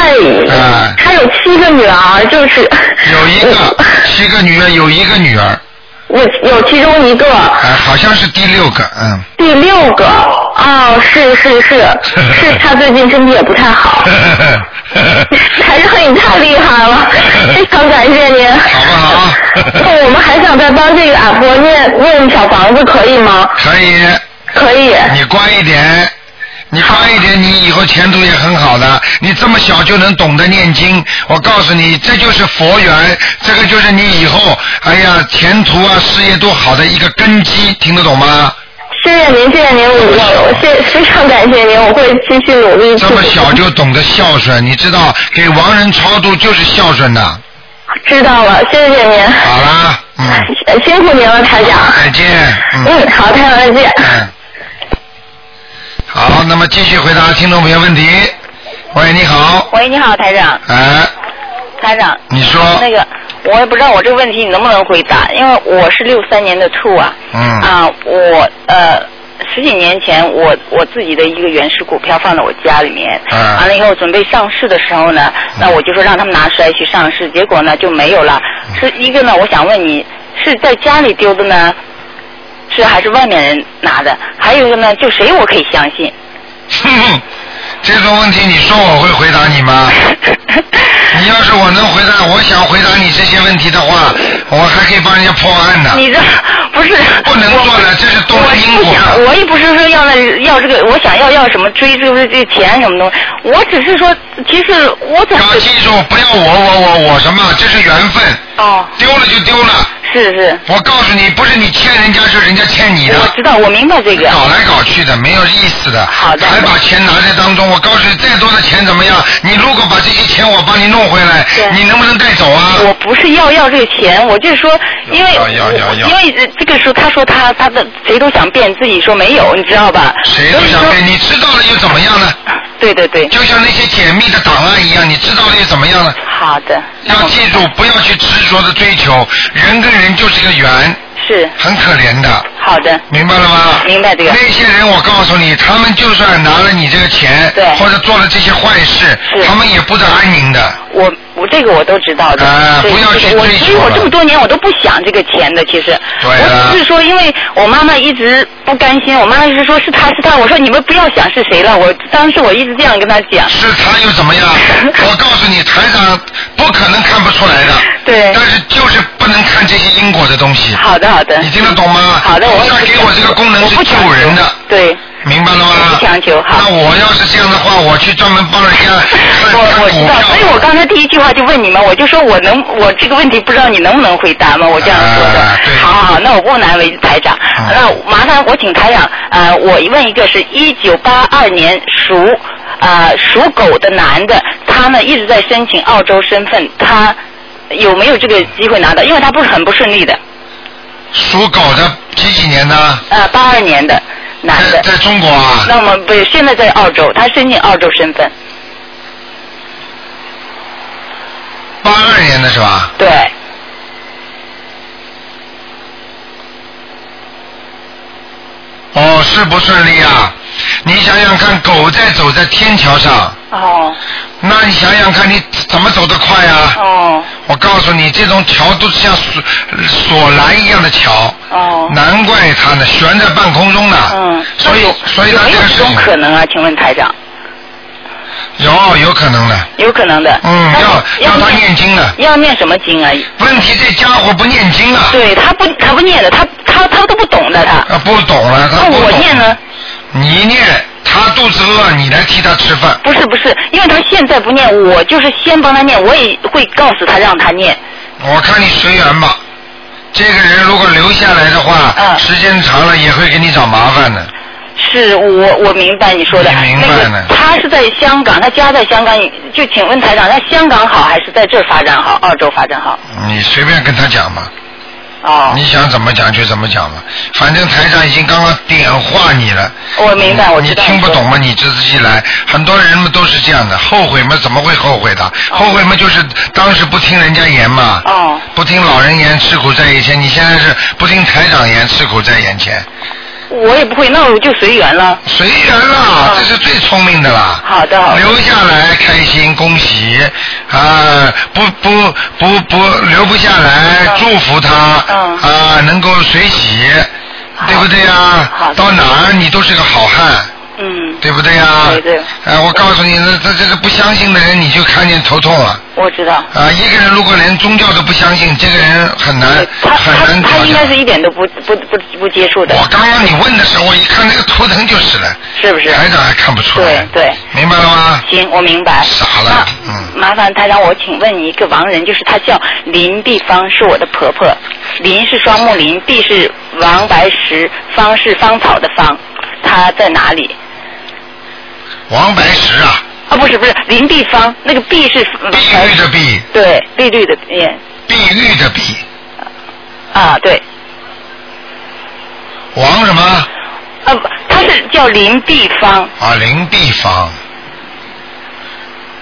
S1: 啊
S3: 他有七个女儿，就是
S1: 有一个七个女儿，有一个女儿，
S3: 我有其中一个
S1: 哎，好像是第六个，嗯。
S3: 第六个哦，是是是是，他最近身体也不太好，台长你太厉害了，非常感谢您。
S1: 好不好？
S3: 那我们还想再帮这个阿婆念念小房子，可以吗？
S1: 可以。
S3: 可以。
S1: 你乖一点，你乖一点，你以后前途也很好的。你这么小就能懂得念经，我告诉你，这就是佛缘，这个就是你以后，哎呀，前途啊，事业都好的一个根基，听得懂吗？
S3: 谢谢您，谢谢您，我我谢非常感谢您，我会继续努力。
S1: 这么小就懂得孝顺，你知道，给亡人超度就是孝顺的。
S3: 知道了，谢谢您。
S1: 好啦，嗯。
S3: 辛苦您了，台长。
S1: 再见。
S3: 嗯，好，台长再见。
S1: 嗯。好，那么继续回答听众朋友问题。喂，你好。
S8: 喂，你好，台长。
S1: 哎。
S8: 台长。
S1: 你说。
S8: 那个，我也不知道我这个问题你能不能回答，因为我是六三年的兔啊。
S1: 嗯。
S8: 啊，我呃十几年前我我自己的一个原始股票放在我家里面，
S1: 嗯
S8: 完了以后准备上市的时候呢，那我就说让他们拿出来去上市，结果呢就没有了。是一个呢，我想问你是在家里丢的呢，是还是外面人拿的？还有一个呢，就谁我可以相信？
S1: 哼，这个问题你说我会回答你吗？你要是我能回答，我想回答你这些问题的话，我还可以帮人家破案呢。
S8: 你这不是
S1: 不能做的，这是动了因果
S8: 我也不是说要那要这个，我想要要什么追这个这钱什么东西，我只是说，其实我怎么
S1: 要记住，不要我我我我什么，这是缘分。
S8: 哦。
S1: 丢了就丢了，
S8: 是是。
S1: 我告诉你，不是你欠人家，是人家欠你的。
S8: 我知道，我明白这个。
S1: 搞来搞去的，没有意思的。
S8: 好的。
S1: 还把钱拿在当中，我告诉你，再多的钱怎么样？你如果把这些钱我帮你弄回来，你能不能带走啊？
S8: 我不是要要这个钱，我就是说，因为
S1: 要要要要
S8: 因为呃这个时候他说他他的谁都想变，自己说没有，你知道吧？
S1: 谁都想变，你知道了又怎么样呢？
S8: 对对对。
S1: 就像那些解密的档案一样，你知道了又怎么样呢？
S8: 好的。
S1: 要记住，不要去执着的追求，人跟人就是个缘。
S8: 是。
S1: 很可怜的。
S8: 好的。
S1: 明白了吗？
S8: 明白这个。
S1: 那些人，我告诉你，他们就算拿了你这个钱，
S8: 对
S1: 或者做了这些坏事，他们也不得安宁的。
S8: 我我这个我都知道的。对
S1: 啊不要
S8: 所以我这么多年我都不想这个钱的，其实。
S1: 对啊
S8: 我只是说，因为我妈妈一直不甘心，我妈妈一直说是他是他，我说你们不要想是谁了，我当时我一直这样跟他讲。
S1: 是他又怎么样？我告诉你，台长不可能看不出来的。
S8: 对。
S1: 但是就是不能看这些因果的东西。
S8: 好的好的。
S1: 你听得懂吗？
S8: 好的，我
S1: 菩萨给我这个功能是救人的。
S8: 对。
S1: 明白了吗？
S8: 不强求哈。
S1: 那我要是这样的话，我去专门帮人家 看看
S8: 我知道，所以我刚才第一句话就问你们，我就说我能，我这个问题不知道你能不能回答吗？我这样说的。
S1: 啊
S8: 好好好，那我不难为台长。那麻烦我请台长，呃，我问一个是一九八二年属呃属狗的男的，他呢一直在申请澳洲身份，他有没有这个机会拿到？因为他不是很不顺利的。
S1: 属狗的几几年的？
S8: 呃，八二年的男的。
S1: 在中国啊？
S8: 那么不，现在在澳洲，他申请澳洲身份。
S1: 八二年的是吧？
S8: 对。
S1: 哦，是不顺利啊！你想想看，狗在走在天桥上，
S8: 哦。
S1: 那你想想看，你怎么走得快啊？
S8: 哦。
S1: 我告诉你，这种桥都是像索索栏一样的桥。
S8: 哦。
S1: 难怪它呢，悬在半空中呢。
S8: 嗯。
S1: 所以，所以它
S8: 有没有这种
S1: 这个事情
S8: 可能啊？请问台长？
S1: 有有可能的。
S8: 有可能的。
S1: 嗯，要要他念经的。
S8: 要念什么经啊？
S1: 问题这家伙不念经啊。
S8: 对他不，他不念的，他他他都不懂的，他。
S1: 啊，不懂了，他
S8: 那
S1: 不懂。
S8: 我念呢？
S1: 你念，他肚子饿，你来替他吃饭。
S8: 不是不是，因为他现在不念，我就是先帮他念，我也会告诉他让他念。
S1: 我看你随缘吧。这个人如果留下来的话，
S8: 嗯
S1: 时间长了也会给你找麻烦的。
S8: 是我我明白你说的。
S1: 你明白
S8: 那
S1: 呢
S8: 个他是在香港，他家在香港，就请问台长，在香港好还是在这儿发展好？澳洲发展好？
S1: 你随便跟他讲吧。
S8: 哦。
S1: 你想怎么讲就怎么讲吧，反正台长已经刚刚点化你了。
S8: 我明白，我
S1: 你。听不懂吗？你自己来。很多人们都是这样的，后悔吗？怎么会后悔的？后悔嘛，就是当时不听人家言嘛。
S8: 哦。
S1: 不听老人言，吃苦在眼前。你现在是不听台长言，吃苦在眼前。
S8: 我也不会，那我就随缘了。
S1: 随缘了，这是最聪明的啦。
S8: 好的，好的。
S1: 留下来开心，恭喜啊！不不不不，留不下来，祝福他
S8: 嗯
S1: 啊，能够随喜，对不对呀？到哪儿你都是个好汉。
S8: 嗯。
S1: 对不对呀？
S8: 对对。
S1: 哎，我告诉你，这这这个不相信的人，你就看见头痛了。
S8: 我知道。
S1: 啊，一个人如果连宗教都不相信，这个人很难很难
S8: 他
S1: 调教。
S8: 应该是一点都不不不不接触的。
S1: 我刚刚你问的时候，我一看那个图腾就是了。
S8: 是不是？
S1: 台长还看不出来。
S8: 对对。
S1: 明白了吗？
S8: 行，我明白。
S1: 傻了，嗯。
S8: 麻烦台长，我请问你一个亡人，就是她叫林碧芳，是我的婆婆。林是双木林，碧是王白石，芳是芳草的芳，她在哪里？
S1: 王白石啊，
S8: 啊，不是不是，林碧芳，那个碧是
S1: 碧玉的碧，
S8: 对，碧绿的碧。
S1: 碧玉的碧，
S8: 啊，对。
S1: 王什么？
S8: 啊，他，是叫林碧芳。
S1: 啊，林碧芳，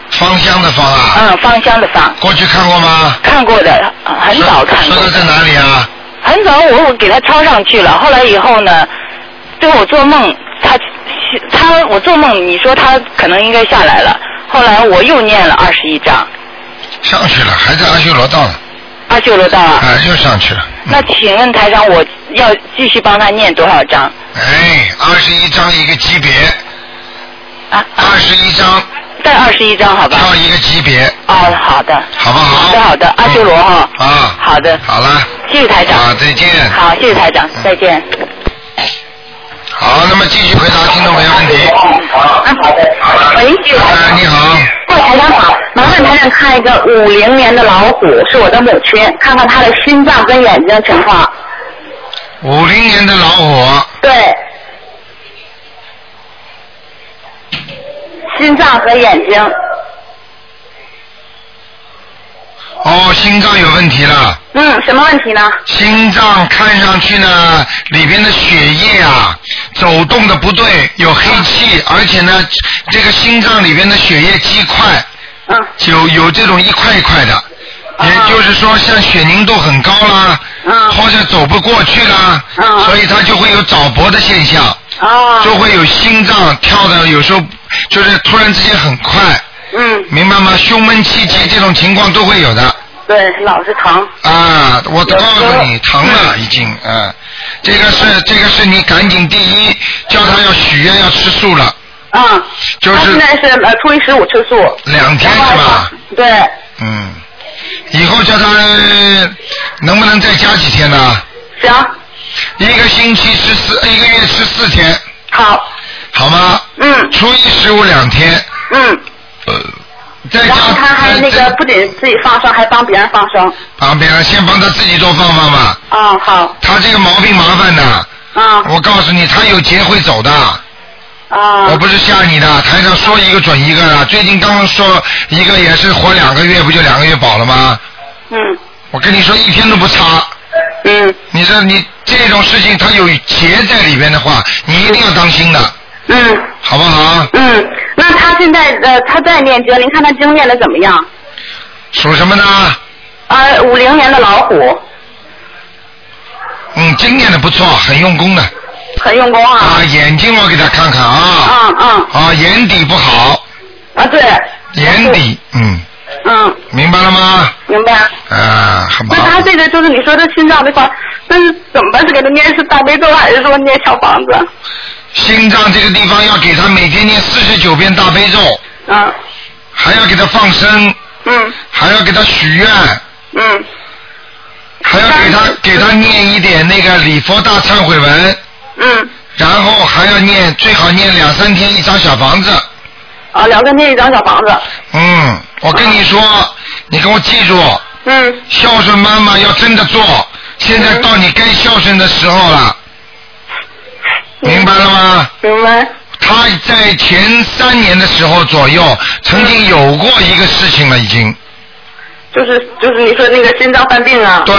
S1: 芳香的芳啊。
S8: 嗯，芳香的芳。
S1: 过去看过吗？
S8: 看过的，呃很早看过。
S1: 说的在哪里啊？
S8: 很早我我给他抄上去了，后来以后呢，最后我做梦，他他我做梦，你说他可能应该下来了，后来我又念了二十一章，
S1: 上去了，还在阿修罗道呢。
S8: 阿修罗道啊。
S1: 啊，又上去了。
S8: 那请问台长，我要继续帮他念多少章？
S1: 哎，二十一章一个级别。
S8: 啊。
S1: 二十一章。
S8: 再二十一章好吧？
S1: 跳一个级别。
S8: 哦，好的。
S1: 好不好？
S8: 好的好的，阿修罗哈。
S1: 啊。
S8: 好的。
S1: 好了。
S8: 谢谢台长。
S1: 啊，再见。
S8: 好，谢谢台长，再见。
S1: 好，那么继续回答听众朋友问题。
S2: 啊，好的喂，
S1: 哎，你好，
S2: 喂，台长好，麻烦台长看一个五零年的老虎，是我的母亲，看看她的心脏跟眼睛情况。
S1: 五零年的老虎，
S2: 对。心脏和眼睛，
S1: 哦，心脏有问题了。
S2: 嗯，什么问题呢？
S1: 心脏看上去呢，里边的血液啊，走动的不对，有黑气，而且呢，这个心脏里边的血液积块，
S2: 嗯，
S1: 有有这种一块一块的，也就是说，像血凝度很高啦，
S2: 嗯，
S1: 或者走不过去啦，
S2: 嗯，
S1: 所以它就会有早搏的现象，
S2: 哦，
S1: 就会有心脏跳的有时候就是突然之间很快，
S2: 嗯，
S1: 明白吗？胸闷气急这种情况都会有的。
S2: 对，老是疼。
S1: 啊，我告诉你，疼了已经，啊，这个是这个是你赶紧第一叫他要许愿要吃素了，
S2: 嗯，
S1: 就是
S2: 现在是呃初一十五吃素。
S1: 两天是吧？
S2: 对，
S1: 嗯，以后叫他能不能再加几天呢？
S2: 行。
S1: 一个星期吃四，一个月吃四天。
S2: 好。
S1: 好吗？
S2: 嗯。
S1: 初一十五两天。
S2: 嗯。然后
S1: 加
S2: 她还那个不仅自己放生，还帮别人放生。
S1: 帮别人先帮他自己多放放吧。
S2: 啊，好。
S1: 他这个毛病麻烦的。
S2: 啊。
S1: 我告诉你，他有劫会走的。
S2: 啊。
S1: 我不是吓你的，台上说一个准一个的。最近刚刚说一个也是活两个月，不就两个月保了吗？
S2: 嗯。
S1: 我跟你说一天都不差。
S2: 嗯。
S1: 你说你这种事情，它有劫在里边的话，你一定要当心的，
S2: 嗯
S1: 好不好？
S2: 嗯，那他现在呃他在念经，您看他经念的怎么样？
S1: 属什么呢？
S2: 啊，五零年的老虎，
S1: 嗯，经验的不错，很用功的。
S2: 很用功啊。
S1: 啊，眼睛我给他看看啊。
S2: 嗯嗯。
S1: 啊，眼底不好。
S2: 啊，对。
S1: 眼底，嗯，
S2: 嗯，
S1: 明白了吗？
S2: 明白。
S1: 啊，很
S2: 那他。这个就是你说的心脏这块，那是怎么办？是给他念是大悲咒，还是说念小房子？
S1: 心脏这个地方要给他每天念四十九遍大悲咒，
S2: 嗯
S1: 还要给他放生，
S2: 嗯
S1: 还要给他许愿，
S2: 嗯
S1: 还要给他给他念一点那个礼佛大忏悔文，
S2: 嗯。
S1: 然后还要念，最好念两三天一张小房子。
S2: 啊，两三天一张小房子。
S1: 嗯，我跟你说，你给我记住，
S2: 嗯，
S1: 孝顺妈妈要真的做，现在到你该孝顺的时候了，明白了吗？
S2: 明白。
S1: 他在前三年的时候左右，曾经有过一个事情了，已经。
S2: 就是就是你说那个心脏犯病啊。
S1: 对。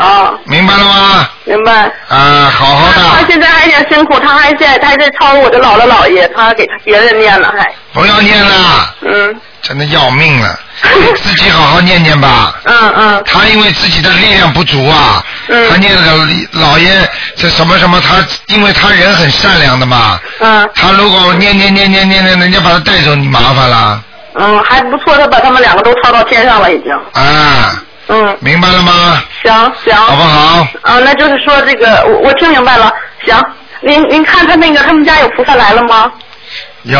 S2: 啊。
S1: 明白了吗？
S2: 明白。
S1: 啊，好好的，
S2: 他现在还挺辛苦，他还在他还在抄我的姥姥姥爷，他给他别人念了还。
S1: 不要念了，
S2: 嗯
S1: 真的要命了，自己好好念念吧。
S2: 嗯嗯。
S1: 他因为自己的力量不足啊，
S2: 嗯
S1: 他念了老爷这什么什么，他因为他人很善良的嘛，
S2: 嗯
S1: 他如果念念念念念念，人家把他带走，你麻烦了
S2: 嗯，还不错，他把他们两个都抄到天上了已经。
S1: 啊，
S2: 嗯，
S1: 明白了吗？
S2: 行行。
S1: 好不好？
S2: 啊，那就是说这个我我听明白了，行。您您看他那个他们家有菩萨来了吗？
S1: 有，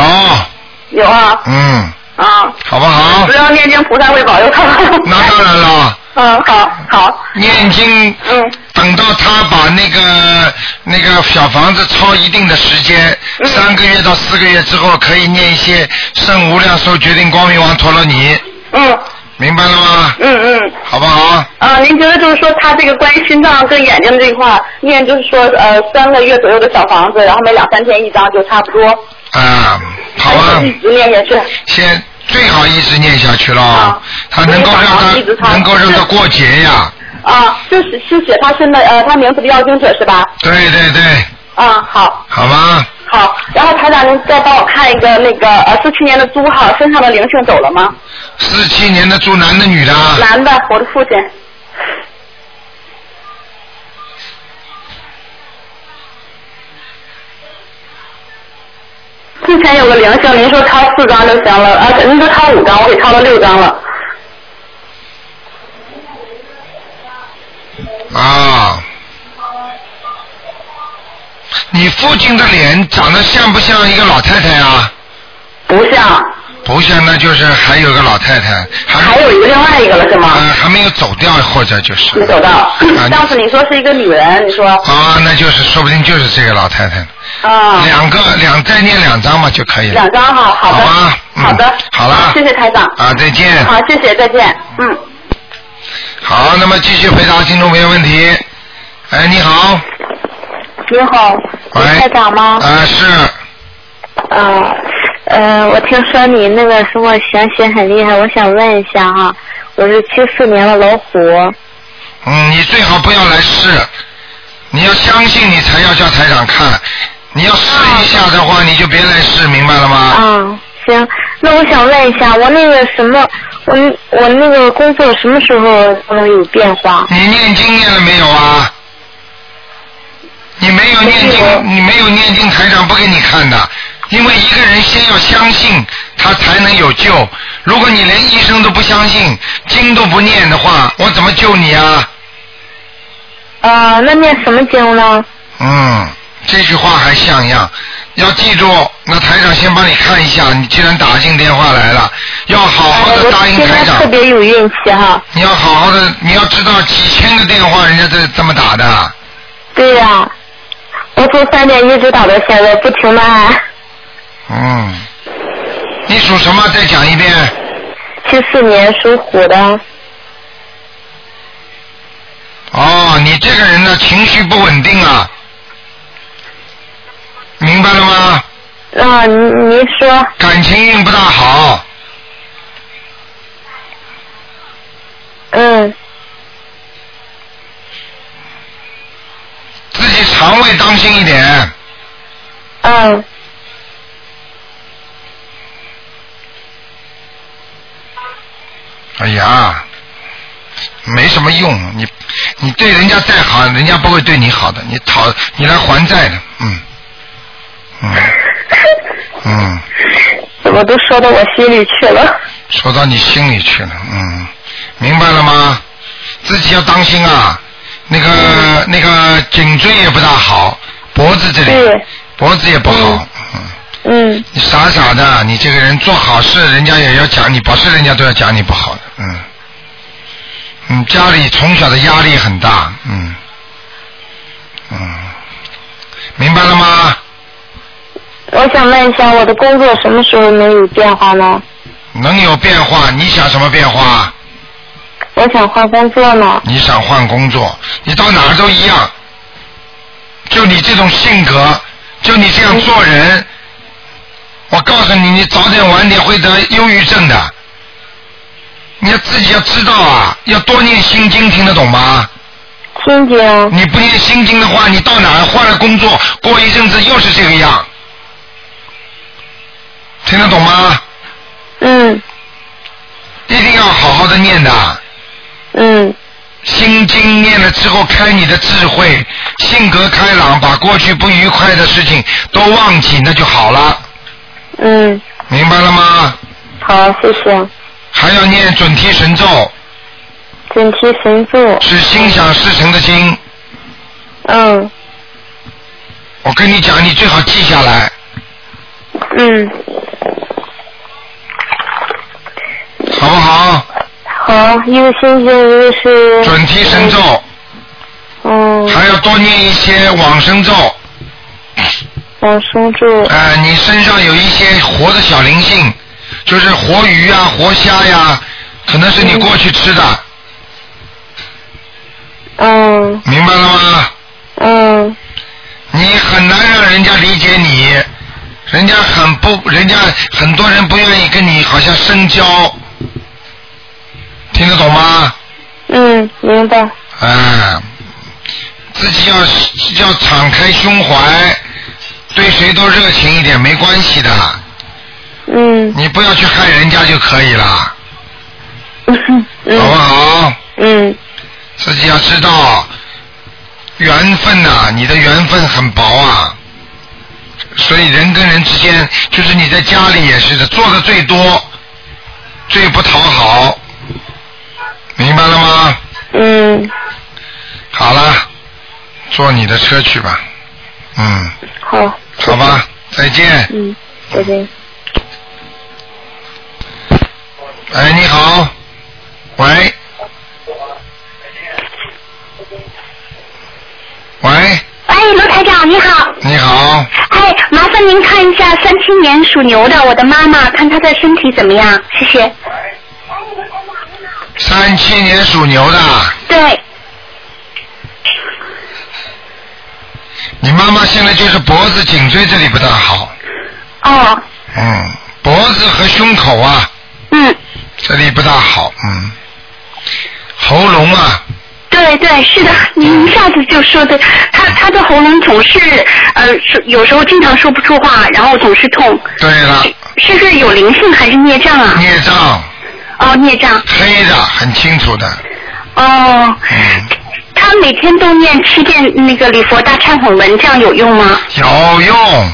S2: 有啊。
S1: 嗯，
S2: 啊。
S1: 好不好
S2: 只？要念经，菩萨会保佑他。
S1: 那当然了。
S2: 嗯，好好。
S1: 念经，
S2: 嗯，
S1: 等到他把那个那个小房子超一定的时间，
S2: 嗯
S1: 三个月到四个月之后，可以念一些圣无量寿决定光明王陀罗尼，
S2: 嗯
S1: 明白了吗？
S2: 嗯嗯。
S1: 好不好？
S2: 啊，您觉得就是说他这个关于心脏跟眼睛这一块儿念，就是说呃三个月左右的小房子，然后每两三天一张就差不多。
S1: 啊，好啊，
S2: 一直念下去。
S1: 先最好一直念下去了，
S2: 啊
S1: 他能够让他能够让他过节呀，
S2: 啊，就是是写他现在呃他名字的要经者是吧？
S1: 对对对，
S2: 啊，好。
S1: 好吗？
S2: 好，然后台长，您再帮我看一个那个呃四七年的猪哈，身上的灵性走了吗？
S1: 四七年的猪，男的女的啊？
S2: 男的，我的父亲。之前有个灵性，您说抄四张就行了，啊，您说抄五张，我给抄了六张了。
S1: 啊，你父亲的脸长得像不像一个老太太啊？
S2: 不像。
S1: 不像，那就是还有个老太太，还
S2: 还有一个另外一个了是吗？
S1: 啊，还没有走掉，或者就是
S9: 没走到。
S1: 啊
S9: 上次你说是一个女人，你说
S1: 啊，那就是说不定就是这个老太太。
S9: 啊，
S1: 两个两再念两张嘛就可以了。
S9: 两张哈，好的，
S1: 好啊嗯
S9: 好的，
S1: 好了
S9: 谢谢台长，
S1: 啊，再见。
S9: 好，谢谢，再见，嗯。
S1: 好，那么继续回答听众朋友问题。哎，你好，
S10: 你好，
S1: 喂，
S10: 台长吗？
S1: 啊，是，
S10: 啊，呃，我听说你那个什么玄学很厉害，我想问一下哈，我是七四年的老虎，
S1: 嗯，你最好不要来试，你要相信你才要叫台长看，你要试一下的话，你就别来试，明白了吗？
S10: 啊，行，那我想问一下，我那个什么，我我那个工作什么时候能有变化？
S1: 你念经念了没有啊？你没有念经，你没有念经，台长不给你看的。因为一个人先要相信，他才能有救。如果你连医生都不相信，经都不念的话，我怎么救你啊？
S10: 啊，那念什么经呢？
S1: 嗯，这句话还像样。要记住，那台长先帮你看一下。你既然打进电话来了，要好好的答应台长。
S10: 在特别有运气哈。
S1: 你要好好的，你要知道几千个电话人家这这么打的。
S10: 对呀、我从三点一直打到现在，不停的按。
S1: 嗯，你属什么？再讲一遍。
S10: 七四年属虎的，
S1: 哦，你这个人呢，情绪不稳定啊，明白了吗？
S10: 啊，你你说，
S1: 感情运不大好，
S10: 嗯，
S1: 自己肠胃当心一点。
S10: 嗯，
S1: 哎呀，没什么用，你你对人家再好，人家不会对你好的，你讨你来还债的，嗯，嗯，嗯，
S10: 怎么都说到我心里去了？
S1: 说到你心里去了，嗯，明白了吗？自己要当心啊，那个、那个颈椎也不大好，脖子这里
S10: 对，
S1: 脖子也不好，
S10: 嗯，
S1: 你傻傻的，你这个人做好事，人家也要讲你，不是人家都要讲你不好的，嗯，嗯，家里从小的压力很大，嗯，嗯，明白了吗？
S10: 我想问一下，我的工作什么时候能有变化呢？
S1: 能有变化，你想什么变化？
S10: 我想换工作呢。
S1: 你想换工作，你到哪儿都一样。就你这种性格，就你这样做人，我告诉你，你早点晚点会得忧郁症的。你要自己要知道啊，要多念心经，听得懂吗？
S10: 心经。
S1: 你不念心经的话，你到哪儿换了工作，过一阵子又是这个样。听得懂吗？
S10: 嗯。
S1: 一定要好好的念的。
S10: 嗯。
S1: 心经念了之后，开你的智慧，性格开朗，把过去不愉快的事情都忘记，那就好了。
S10: 嗯，
S1: 明白了吗？
S10: 好，谢谢。
S1: 还要念准提神咒，
S10: 准提神咒。
S1: 是心想事成的心。
S10: 嗯
S1: 我跟你讲，你最好记下来。
S10: 嗯，
S1: 好不好？
S10: 好，一个心经，一个是。
S1: 准提神咒。
S10: 嗯。
S1: 还要多念一些往生咒。
S10: 往生咒。
S1: 哎、你身上有一些活的小灵性，就是活鱼啊、活虾呀，可能是你过去吃的，
S10: 嗯
S1: 明白了吗？
S10: 嗯
S1: 你很难让人家理解你，人家很不，人家很多人不愿意跟你好像深交，听得懂吗？
S10: 嗯，明白。
S1: 哎，自己要要敞开胸怀，对谁都热情一点，没关系的。
S10: 嗯。
S1: 你不要去害人家就可以了，
S10: 嗯
S1: 好不好？
S10: 嗯
S1: 自己要知道缘分呐、你的缘分很薄啊，所以人跟人之间，就是你在家里也是的，做的最多，最不讨好，明白了吗？
S10: 嗯。
S1: 好了，坐你的车去吧。嗯。
S10: 好。
S1: 好吧，再见。
S10: 嗯，再见。
S1: 哎，你好，喂，喂。
S11: 哎，罗台长，你好。
S1: 你好。
S11: 哎，麻烦您看一下三七年属牛的我的妈妈，看她的身体怎么样？谢谢。
S1: 三七年属牛的，
S11: 对，
S1: 你妈妈现在就是脖子、颈椎这里不大好，
S11: 哦，
S1: 嗯，脖子和胸口啊，
S11: 嗯，
S1: 这里不大好，嗯，喉咙啊，
S11: 对对，是的，您一下子就说的，他他的喉咙总是呃，是有时候经常说不出话，然后总是痛，
S1: 对了，
S11: 是不是有灵性还是孽障啊？
S1: 孽障，
S11: 哦，孽障。
S1: 黑的很清楚的，
S11: 哦，
S1: 嗯，
S11: 他每天都念七遍那个礼佛大忏悔文，这样有用吗？
S1: 有用，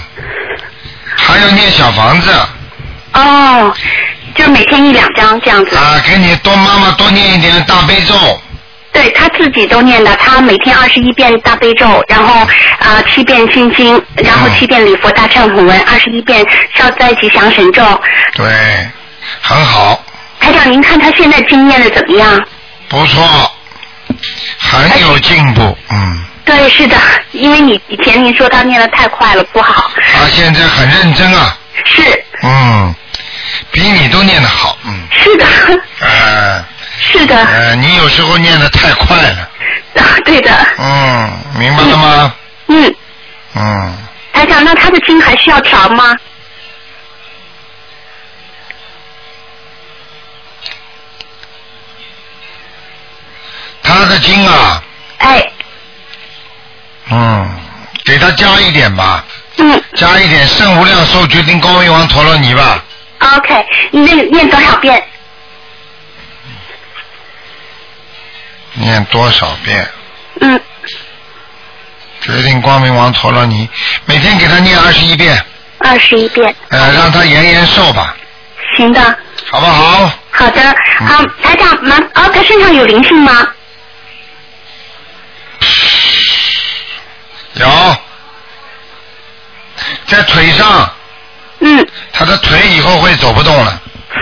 S1: 还要念小房子
S11: 哦，就每天一两张这样子。
S1: 啊，给你多妈妈多念一点大悲咒，
S11: 对他自己都念的，他每天二十一遍大悲咒，然后啊七、遍心经，然后七遍礼佛大忏悔文，二十一遍消灾吉祥神咒。
S1: 对，很好，
S11: 台长，您看他现在经念的怎么样？
S1: 不错，很有进步，嗯，
S11: 对，是的，因为你以前您说他念的太快了，不好。
S1: 他现在很认真啊，
S11: 是。
S1: 嗯，比你都念的好，嗯，
S11: 是的，
S1: 呃，
S11: 是的，
S1: 呃，你有时候念的太快了，
S11: 对的，
S1: 嗯，明白了吗？
S11: 嗯，
S1: 嗯，
S11: 台长，那他的经还需要调吗？
S1: 他的经啊，
S11: 哎，
S1: 嗯，给他加一点吧，
S11: 嗯。
S1: 加一点圣无量寿决定光明王陀罗尼吧
S11: ，，OK，你那念多少遍？
S1: 念多少遍？
S11: 嗯，
S1: 决定光明王陀罗尼，每天给他念二十一遍，
S11: 二十一遍，
S1: 呃，让他延延寿吧，
S11: 行的。
S1: 好不好？
S11: 好的，好，台长，麻哦，他身上有灵性吗？
S1: 有，在腿上，
S11: 嗯，
S1: 他的腿以后会走不动了，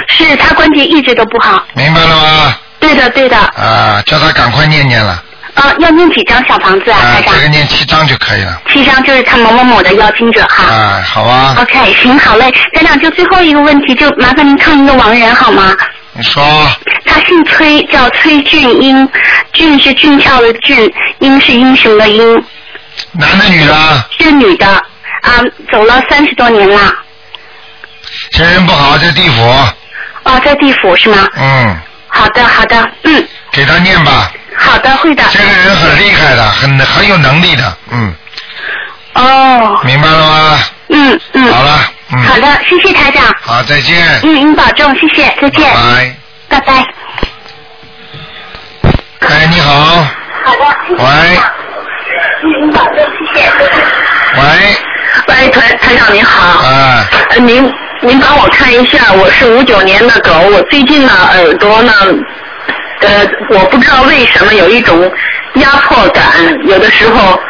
S11: 是他关节一直都不好。
S1: 明白了吗？
S11: 对的，对的。
S1: 啊，叫他赶快念念了，
S11: 啊，要念几张小房子啊，
S1: 啊
S11: 台，长
S1: 这？个念七张就可以了，
S11: 七张就是他某某某的邀请者哈。
S1: 啊，好啊
S11: ？OK，行，好嘞。咱俩，就最后一个问题，就麻烦您看一个亡人好吗？
S1: 你说，
S11: 他姓崔，叫崔俊英，俊是俊俏的俊，英是英雄的英，
S1: 男的女的？
S11: 是女的，啊，走了三十多年了，
S1: 这人不好，在地府，
S11: 哦，在地府是吗？
S1: 嗯，
S11: 好的，好的，嗯，
S1: 给他念吧。
S11: 好的，会的。
S1: 这个人很厉害的，很很有能力的，嗯，
S11: 哦，
S1: 明白了吗？
S11: 嗯嗯。
S1: 好了，嗯，
S11: 好的，谢谢台长。
S1: 好，再见。
S11: 嗯，您保重，谢谢，再见。
S1: 拜。
S11: 拜拜。
S1: 哎，你好，
S11: 好的。
S1: 喂。喂，
S12: 喂，台台长您好。
S1: 啊。
S12: 呃，您您帮我看一下，我是五九年的狗，我最近呢耳朵呢，呃，我不知道为什么有一种压迫感，有的时候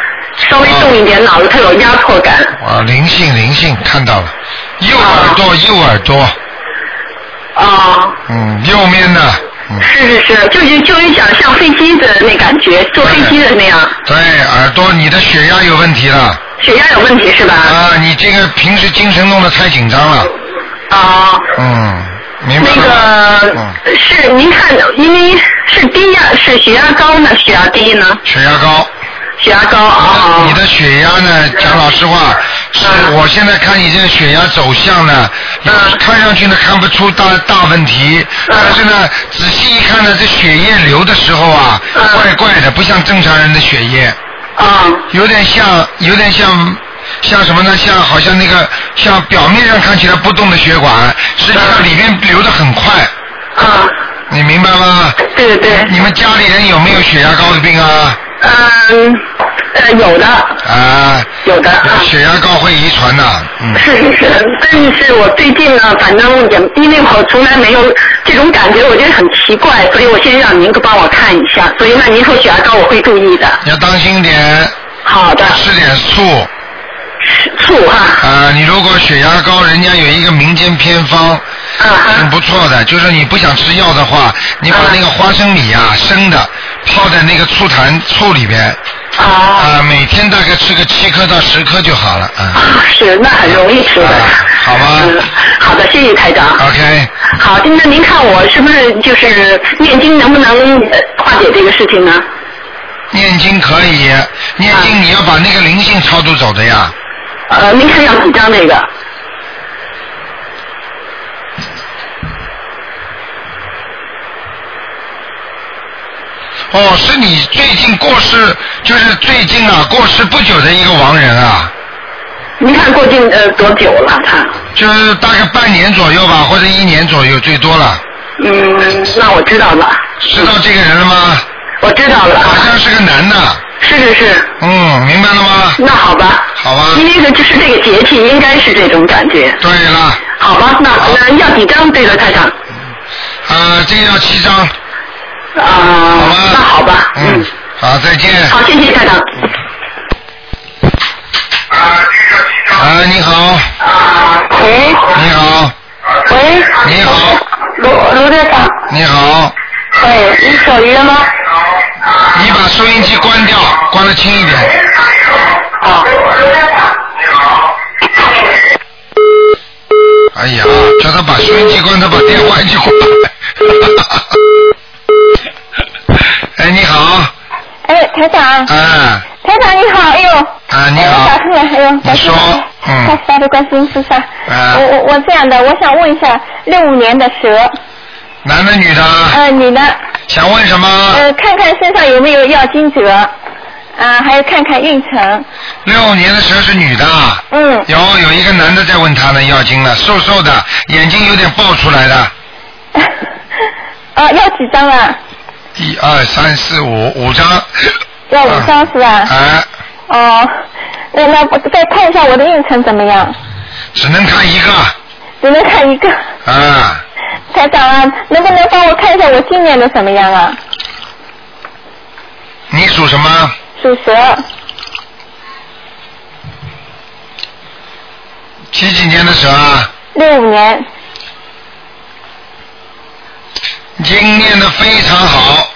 S12: 稍微动一点脑子，它有压迫感。
S1: 啊，灵性灵性，看到了，右耳朵右耳朵，
S12: 啊，
S1: 嗯，右面的，嗯，
S12: 是是是，就是就是想像飞机的那感觉，坐飞机的那样，
S1: 对，耳朵你的血压有问题了。
S12: 血压有问题是吧？
S1: 啊，你这个平时精神弄得太紧张了。
S12: 啊。
S1: 嗯，明白
S12: 那
S1: 了。
S12: 个是您看，因为是低压是血压高呢，血压低呢？
S1: 血压高。
S12: 血压高啊。
S1: 你的血压呢？讲老实话，是我现在看你这个血压走向呢，有看上去呢看不出大大问题，但是呢仔细一看呢，这血液流的时候啊，怪怪的，不像正常人的血液。
S12: 啊。
S1: 有点像，有点像。像什么呢？像好像那个，像表面上看起来不动的血管，实际上里面流的很快。
S12: 啊。
S1: 你明白吗？
S12: 对对对。
S1: 你们家里人有没有血压高的病啊？
S12: 嗯，呃，有的。
S1: 啊。
S12: 有的。
S1: 血压高会遗传的，嗯。
S12: 是是是，但是我最近呢，反正也因为我从来没有这种感觉，我觉得很奇怪，所以我先让您帮我看一下。所以那您说血压高，我会注意的。
S1: 要当心点。
S12: 好的。
S1: 吃点醋。
S12: 醋哈。
S1: 啊，你如果血压高，人家有一个民间偏方，挺不错的。就是你不想吃药的话，你把那个花生米啊，生的，泡在那个醋坛醋里边，啊，每天大概吃个七颗到十颗就好了啊。
S12: 是，那很容易吃的。
S1: 好吗。
S12: 嗯，好的，谢谢台长。
S1: OK。
S12: 好，那您看我是不是就是念经能不能呃化解这个事情呢？
S1: 念经可以，念经你要把那个灵性超度走的呀。
S12: 呃，您看要几张那个？
S1: 哦，是你最近过世，就是最近啊过世不久的一个亡人啊。
S12: 您看过近呃多久了他？
S1: 就是大概半年左右吧，或者一年左右最多了。
S12: 嗯，那我知道了。
S1: 知道这个人了吗？
S12: 我知道了。
S1: 好像是个男的。
S12: 是是是。
S1: 嗯，明白了吗？
S12: 那好吧。
S1: 好吧。
S12: 因为呢就是这个节气，应该是这种感觉。
S1: 对了。
S12: 好吧，那那要几张这个台长？
S1: 呃，这个要七张。
S12: 啊，那好吧。
S1: 嗯。好，再见。
S12: 好，谢谢台长。
S1: 啊，你好。
S3: 喂。
S1: 你好。
S3: 喂。
S1: 你好。
S3: 卢卢队长。
S1: 你好。
S3: 喂，你手鱼了吗？
S1: 你把收音机关掉，关的轻一点。
S3: 好。
S1: 哎呀，叫他把收音机关，他把电话一关。哎，你好。
S3: 哎，台长。
S1: 啊。
S3: 台长你好，哎呦。
S1: 啊，你好。
S3: 哎呦，
S1: 你说，嗯。
S3: 太大的观世音菩萨。
S1: 啊
S3: 我我我这样的，我想问一下，六五年的蛇，
S1: 男的女的？
S3: 呃，女的，
S1: 想问什么？
S3: 呃，看看身上有没有要金者，啊，还有看看运程。
S1: 六年的蛇是女的。
S3: 嗯。
S1: 有有一个男的在问他呢，要经了，瘦瘦的，眼睛有点爆出来的。
S3: 啊，要几张啊？
S1: 一二三四五五张。
S3: 要五张是吧？
S1: 啊，
S3: 哦，那那我再看一下我的运程怎么样？
S1: 只能看一个。
S3: 只能看一个。
S1: 啊，
S3: 台长啊，能不能帮我看一下我今年的怎么样啊？
S1: 你属什么？
S3: 属蛇，
S1: 几几年的蛇啊？
S3: 六五年。
S1: 经念的非常好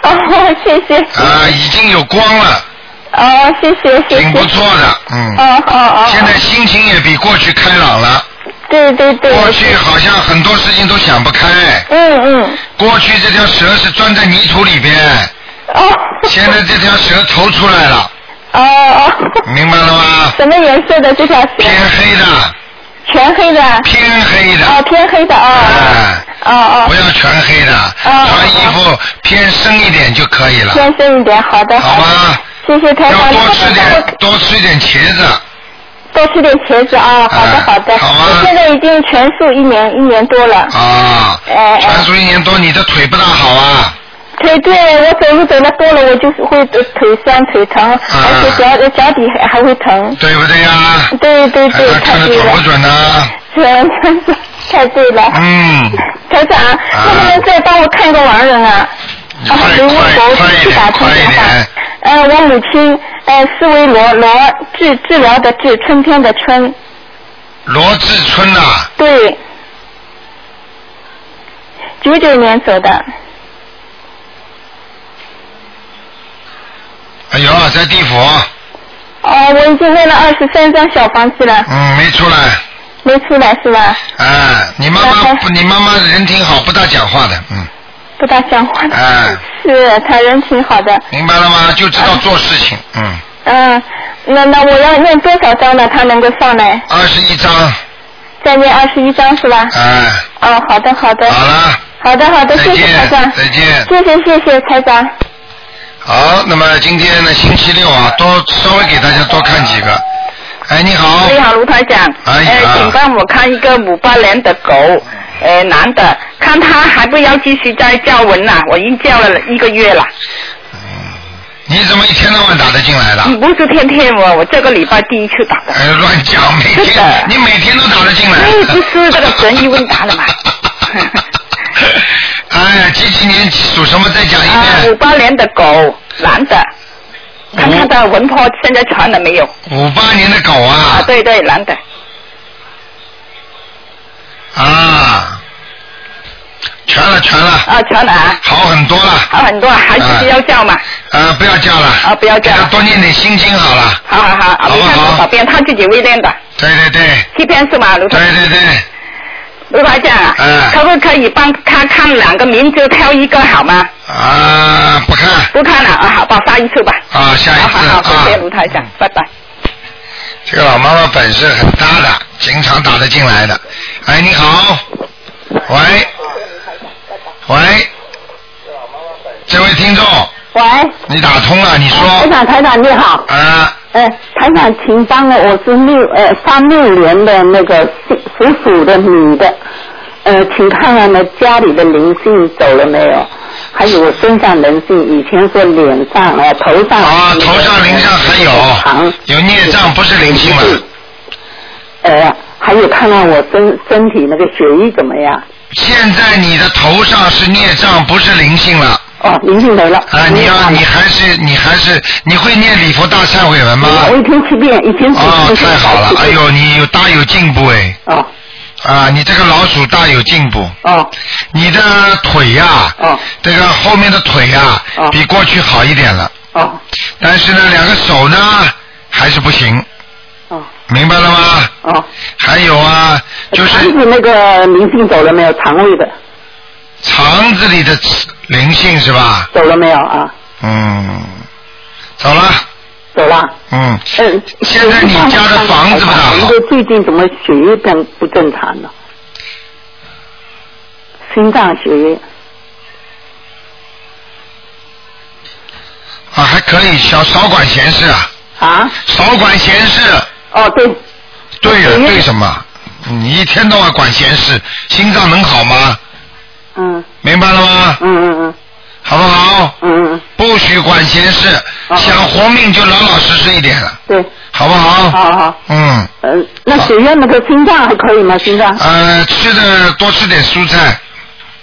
S3: 哦，谢谢。
S1: 啊，已经有光了，
S3: 哦，谢谢谢谢。
S1: 挺不错的，嗯。
S3: 哦哦哦。
S1: 现在心情也比过去开朗了。
S3: 对对对。
S1: 过去好像很多事情都想不开。
S3: 嗯嗯。
S1: 过去这条蛇是钻在泥土里边。
S3: 哦。
S1: 现在这条蛇头出来了，
S3: 哦哦。
S1: 明白了吗？
S3: 什么颜色的这条蛇？
S1: 偏黑的。
S3: 全黑的。
S1: 偏黑的。
S3: 哦，偏黑的啊。
S1: 哎。
S3: 哦哦。
S1: 不要全黑的，穿衣服偏深一点就可以了。
S3: 偏深一点，好的。
S1: 好吗。
S3: 谢谢台长。
S1: 要多吃点，多吃一点茄子。
S3: 多吃点茄子啊，好的好的。
S1: 好啊
S3: 我现在已经全素一年一年多了。
S1: 啊。
S3: 哎
S1: 全素一年多，你的腿不大好啊。
S3: 腿对我走路走的多了，我就是会腿酸腿疼，
S1: 啊
S3: 而且脚脚底还还会疼。
S1: 对不对呀？
S3: 对对对，
S1: 看
S3: 太对了
S1: 得准不。准呢？
S3: 太对了。
S1: 嗯。
S3: 台长，能不能再帮我看个亡人啊？啊，刘问狗去打通电话。呃，我母亲，呃，斯维罗罗治治疗的治，春天的春。
S1: 罗志春呐、
S3: 对。九九年走的。
S1: 哎呦，在地府，
S3: 哦，我已经念了二十三张小房子了，
S1: 嗯，没出来。
S3: 没出来是吧？
S1: 哎，你妈妈不，你妈妈人挺好，不大讲话的，嗯，
S3: 不大讲话的。
S1: 哎，
S3: 是，她人挺好的。
S1: 明白了吗？就知道做事情，嗯，
S3: 嗯，那那我要念多少张呢？她能够上来？
S1: 二十一张，
S3: 再念二十一张是吧？
S1: 哎，
S3: 哦，好的好的。
S1: 好了。
S3: 好的好的，谢谢台长。
S1: 再见
S3: 谢谢谢谢台长。
S1: 好，那么今天呢，星期六啊，多稍微给大家多看几个。哎，你好。
S13: 你好，卢台长。
S1: 哎
S13: 请帮我看一个五八年的狗，呃，男的，看他还不要继续再叫文呐、我已经叫了一个月了。
S1: 你怎么一天到晚打得进来的？
S13: 不是天天我，我这个礼拜第一次打的。
S1: 哎，乱讲，每天你每天都打得进来。
S13: 哎，不是这个神医问答了嘛？
S1: 哎，几几年属什么？再讲一
S13: 啊，
S1: 遍。
S13: 五八年的狗，男的，看他的魂魄现在传了没有？
S1: 五八年的狗啊。
S13: 啊，对对，男的。
S1: 啊，全了全了。
S13: 啊，传了啊。
S1: 好很多了。
S13: 好很多，还是需要叫嘛？
S1: 啊，不要叫了。
S8: 啊，不要叫了。
S1: 多念点心经好了。
S8: 好好好，啊，你看多少遍，他自己会练的。
S1: 对对对。
S8: 七篇是吗，卢
S1: 对对对。
S8: 卢台长啊，
S1: 嗯
S8: 可不可以帮他看两个名字挑一个好吗？
S1: 啊，不看。
S8: 不看了啊，好吧，下一次吧。
S1: 啊，下一次
S8: 好好好，谢谢
S1: 啊。
S8: 卢台长，拜拜。
S1: 这个老妈妈本事很大的，经常打得进来的。哎，你好。喂。喂。这位听众，
S14: 喂，
S1: 你打通了，你说。
S14: 台长，台长你好。
S1: 啊。
S14: 呃，台长，请帮我，我是六呃三六年的那个属属鼠的女的，呃，请看看呢家里的灵性走了没有？还有我身上灵性，以前说脸上呃头上。
S1: 啊，头上灵上还有，有孽障，不是灵性了。
S14: 呃，还有看看我身身体那个血液怎么样？
S1: 现在你的头上是孽障，不是灵性了。
S14: 哦，灵性没了。
S1: 啊，你要你还是你还是你会念礼佛大忏悔文吗？
S14: 我一天七遍，一天七遍。
S1: 哦，太好了！哎呦，你有大有进步哎。
S14: 哦。
S1: 啊，你这个老鼠大有进步。
S14: 哦。
S1: 你的腿呀、
S14: 哦。
S1: 这个后面的腿呀、比过去好一点了。
S14: 哦。
S1: 但是呢，两个手呢还是不行。
S14: 哦。
S1: 明白了吗？
S14: 哦。
S1: 还有啊，就是
S14: 肠子那个灵性走了没有？肠胃的
S1: 肠子里的灵性是吧？
S14: 走了没有啊？
S1: 嗯，走了。
S14: 走了。
S1: 嗯。
S14: 嗯。
S1: 现在你家的房子不大好
S14: 那个最近怎么血液变不正常了？心脏血液
S1: 啊，还可以，小少管闲事啊。
S14: 啊？
S1: 少管闲事。
S14: 哦，对。
S1: 对了，对什么？你一天到晚管闲事，心脏能好吗？
S14: 嗯。
S1: 明白了吗？
S14: 嗯嗯嗯。
S1: 好不好？
S14: 嗯嗯。
S1: 不许管闲事，想活命就老老实实一点了，
S14: 对。
S1: 好不好？
S14: 好好。
S1: 嗯。
S14: 呃，那血液那个心脏还可以吗？心脏？
S1: 呃，吃的多吃点蔬菜，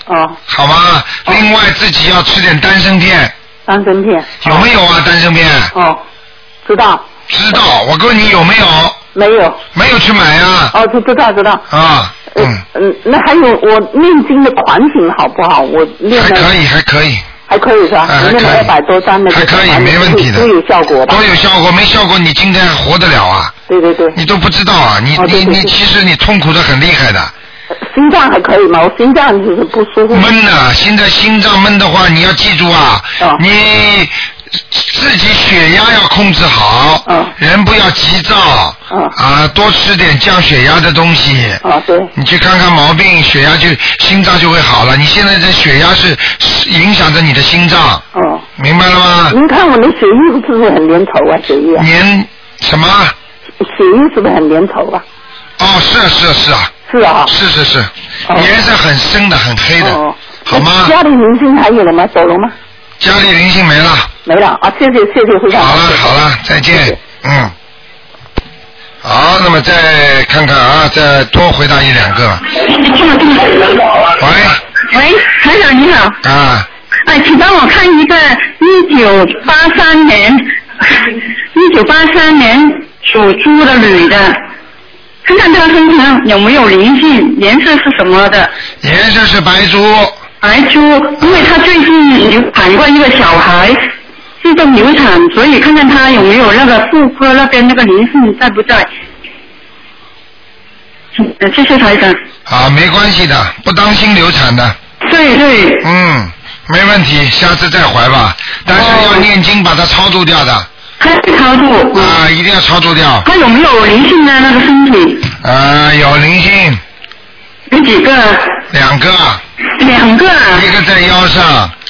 S14: 哦，
S1: 好吗？另外自己要吃点丹参片，
S14: 丹参片。
S1: 有没有啊？丹参片？
S14: 哦，知道。
S1: 知道，我问你有没有？
S14: 没有。
S1: 没有去买呀？
S14: 哦，知知道知道。
S1: 啊，嗯，
S14: 嗯，那还有我念经的款型好不好？我念的
S1: 还可以，还可以，
S14: 还可以是吧？
S1: 哎还可以
S14: 我念了二百多张的，
S1: 还可以，没问题的，
S14: 都有效果吧？
S1: 都有效果，没效果你今天还活得了啊？
S14: 对对对。
S1: 你都不知道啊！你你你，其实你痛苦的很厉害的。
S14: 心脏还可以吗？我心脏就是不舒服。
S1: 闷呐、现在心脏闷的话，你要记住啊，你自己血压要控制好，人不要急躁，啊，多吃点降血压的东西。
S14: 啊，对。
S1: 你去看看毛病，血压就心脏就会好了。你现在这血压是是影响着你的心脏，
S14: 哦。
S1: 明白了吗？
S14: 您看我的血液是不是很粘稠啊？血液啊？
S1: 粘什么？
S14: 血液是不是很粘稠啊？
S1: 哦，是啊是啊是啊。
S14: 是啊。
S1: 是是是，颜色很深的，很黑的，好吗？
S14: 家里明星还有了吗？走了吗？
S1: 家里灵性没了。
S14: 没了啊！谢谢谢谢会长。
S1: 好了好了，再见。嗯。好，那么再看看啊，再多回答一两个。喂。
S2: 喂，台长你好。
S1: 啊。
S2: 哎，请帮我看一个一九八三年，一九八三年属猪的女的，看看她身上有没有灵性，颜色是什么的？
S1: 颜色是白猪。
S2: 白猪，因为他最近流产过一个小孩，自动流产，所以看看他有没有那个妇科那边那个灵性在不在？呃谢谢台长。
S1: 啊，没关系的，不当心流产的。
S2: 对对。
S1: 嗯，没问题，下次再怀吧。但是要念经把它超度掉的。
S2: 还超度。
S1: 啊，一定要超度掉。
S2: 他有没有灵性呢？那个身体？
S1: 啊，有灵性。
S2: 有几个？
S1: 两个。
S2: 两个啊。
S1: 一个在腰上。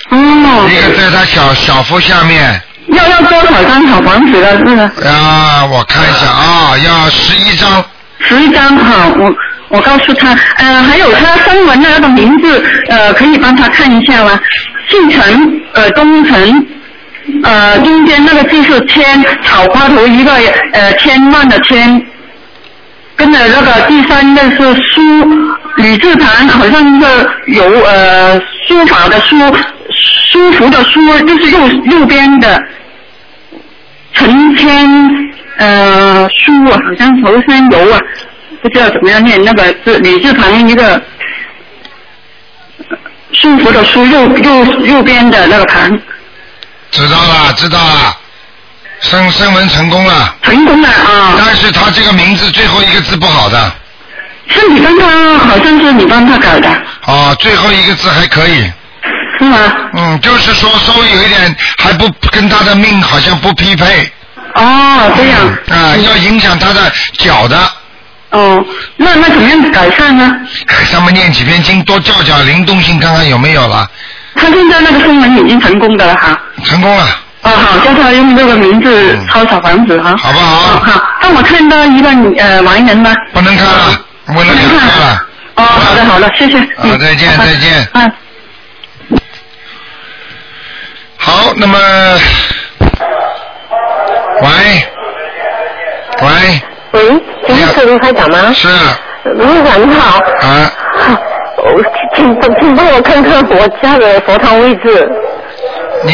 S2: 哦。
S1: 一个在他小小腹下面。
S2: 要要多少张小房子的？是吗？
S1: 啊，我看一下啊，要十一张。
S2: 十一张哈，我我告诉他，呃，还有他声纹的那个名字，呃，可以帮他看一下吗？姓陈，呃，东陈，呃，中间那个字是千，草花头一个呃千万的千，跟着那个第三个是书，李字旁好像一个有呃书法的书，舒服的舒，就是右右边的陈千呃书啊，好像头山游啊，不知道怎么样念那个字，李字旁一个呃舒服的舒，右右右边的那个旁。
S1: 知道了，知道了，升升文成功了。
S15: 成功了啊！
S1: 但是他这个名字最后一个字不好的。
S15: 是你帮他，好像是你帮他搞的。
S1: 哦，最后一个字还可以。
S15: 是吗？
S1: 嗯，就是说稍微有一点还不跟他的命好像不匹配。
S15: 哦，这样。
S1: 啊，要影响他的脚的。
S15: 哦，那那怎么样改善呢？
S1: 上面念几篇经，多叫叫灵动性，看看有没有了。
S15: 他现在那个声纹已经成功的了哈。
S1: 成功了。
S15: 哦，好，叫他用这个名字抄小房子哈。
S1: 好不好？
S15: 好，那我看到一个呃完人吧。
S1: 不能看了，不能看了。
S15: 哦，好的好的，谢谢。
S1: 好，再见再见。
S15: 嗯。
S1: 好，那么，喂，喂，
S16: 喂，请问是卢台长吗？
S1: 是。
S16: 卢台长你好。
S1: 啊。
S16: 我请请请帮我看看我家的佛堂位置。
S1: 你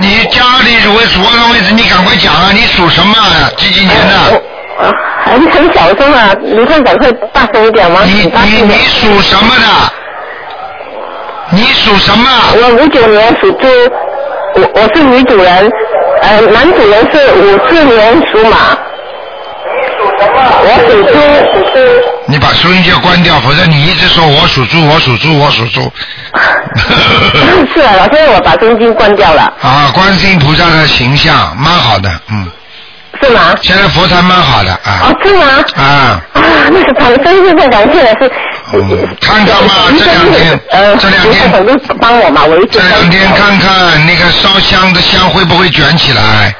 S1: 你家里属什么位置？你赶快讲啊！你属什么啊？几几年的？
S16: 呃，很很小声啊，你看赶快大声一点吗？
S1: 你你你属什么的？你属什么？
S16: 我五九年属猪，我我是女主人，呃，男主人是五四年属马。我属猪，属猪。
S1: 你把收音机关掉，否则你一直说我属猪，我属猪，我属猪。
S16: 是啊，老师，我把收音机关掉了。
S1: 啊，观世音菩萨的形象蛮好的，嗯。
S16: 是吗？
S1: 现在佛台蛮好的啊。
S16: 哦，是吗？
S1: 啊。
S16: 啊，那是他们真是太感谢了，是。
S1: 看看嘛，这两天，
S16: 呃，
S1: 这两天
S16: 很多帮我嘛，我一直
S1: 这两天看看那个烧香的香会不会卷起来？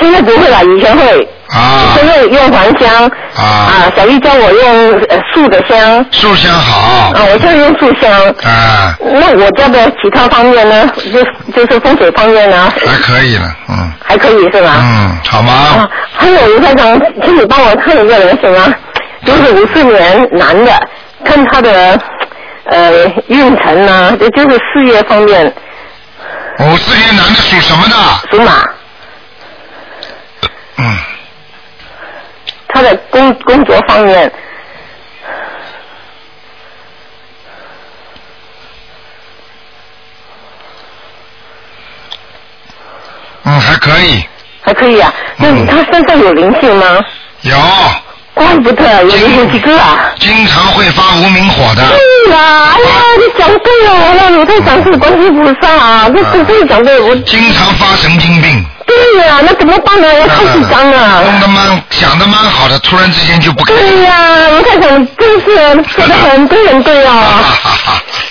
S16: 现在不会了，以前会。
S1: 啊。
S16: 现在用黄香。
S1: 啊。
S16: 啊，小玉教我用呃素的香。
S1: 素香好。
S16: 啊，我现在用素香。
S1: 啊。
S16: 那我家的其他方面呢？就就是风水方面呢？
S1: 还可以了，嗯。
S16: 还可以是吧？
S1: 嗯，好吗？
S16: 啊，还有卢台长，请你帮我看一个人行吗？就是五四年男的，看他的呃运程呢，也就是事业方面。
S1: 五四年男的属什么的？
S16: 属马。
S1: 嗯。
S16: 他的工工作方面。
S1: 嗯，还可以。
S16: 还可以啊，那他身上有灵性吗？
S1: 有。
S16: 怪不得有灵性几个啊！
S1: 经常会发无名火的。
S16: 对呀，哎呀，你讲对了，那鲁太长是观世菩萨啊，这这这讲对，我。
S1: 经常发神经病。
S16: 对呀，那怎么办呢？我太紧张了。
S1: 弄得蛮想的蛮好的，突然之间就不。
S16: 对呀，鲁太长真是说的很对很对啊。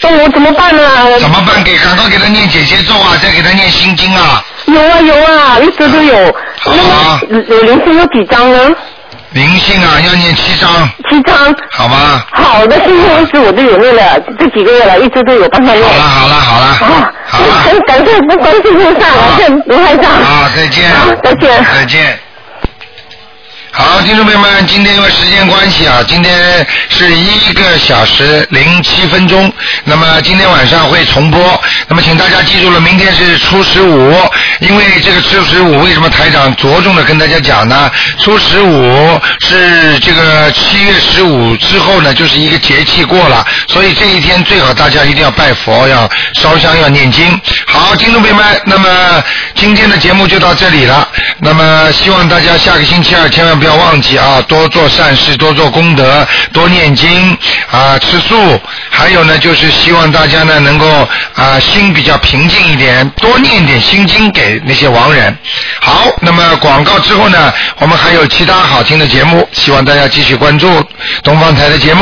S16: 那我怎么办呢？
S1: 怎么办？给赶快给他念姐姐咒啊，再给他念心经啊。
S16: 有啊有啊，一直都有。那么有灵性有几张呢？
S1: 灵性啊，要念七张。
S16: 七张。
S1: 好吗？
S16: 好的，现在一直我都有念了，这几个月了，一直都有帮他念。
S1: 好了好了好了。
S16: 啊，很感谢不关心菩萨，感谢卢台长。
S1: 啊，再见。
S16: 再见。
S1: 再见。好，听众朋友们，今天因为时间关系啊，今天是一个小时零七分钟，那么今天晚上会重播，那么请大家记住了，明天是初十五，因为这个初十五为什么台长着重的跟大家讲呢？初十五是这个七月十五之后呢，就是一个节气过了，所以这一天最好大家一定要拜佛，要烧香，要念经。好，听众朋友们，那么今天的节目就到这里了，那么希望大家下个星期二千万不要。不要忘记啊，多做善事，多做功德，多念经啊，吃素。还有呢，就是希望大家呢能够啊心比较平静一点，多念点心经给那些亡人。好，那么广告之后呢，我们还有其他好听的节目，希望大家继续关注东方台的节目。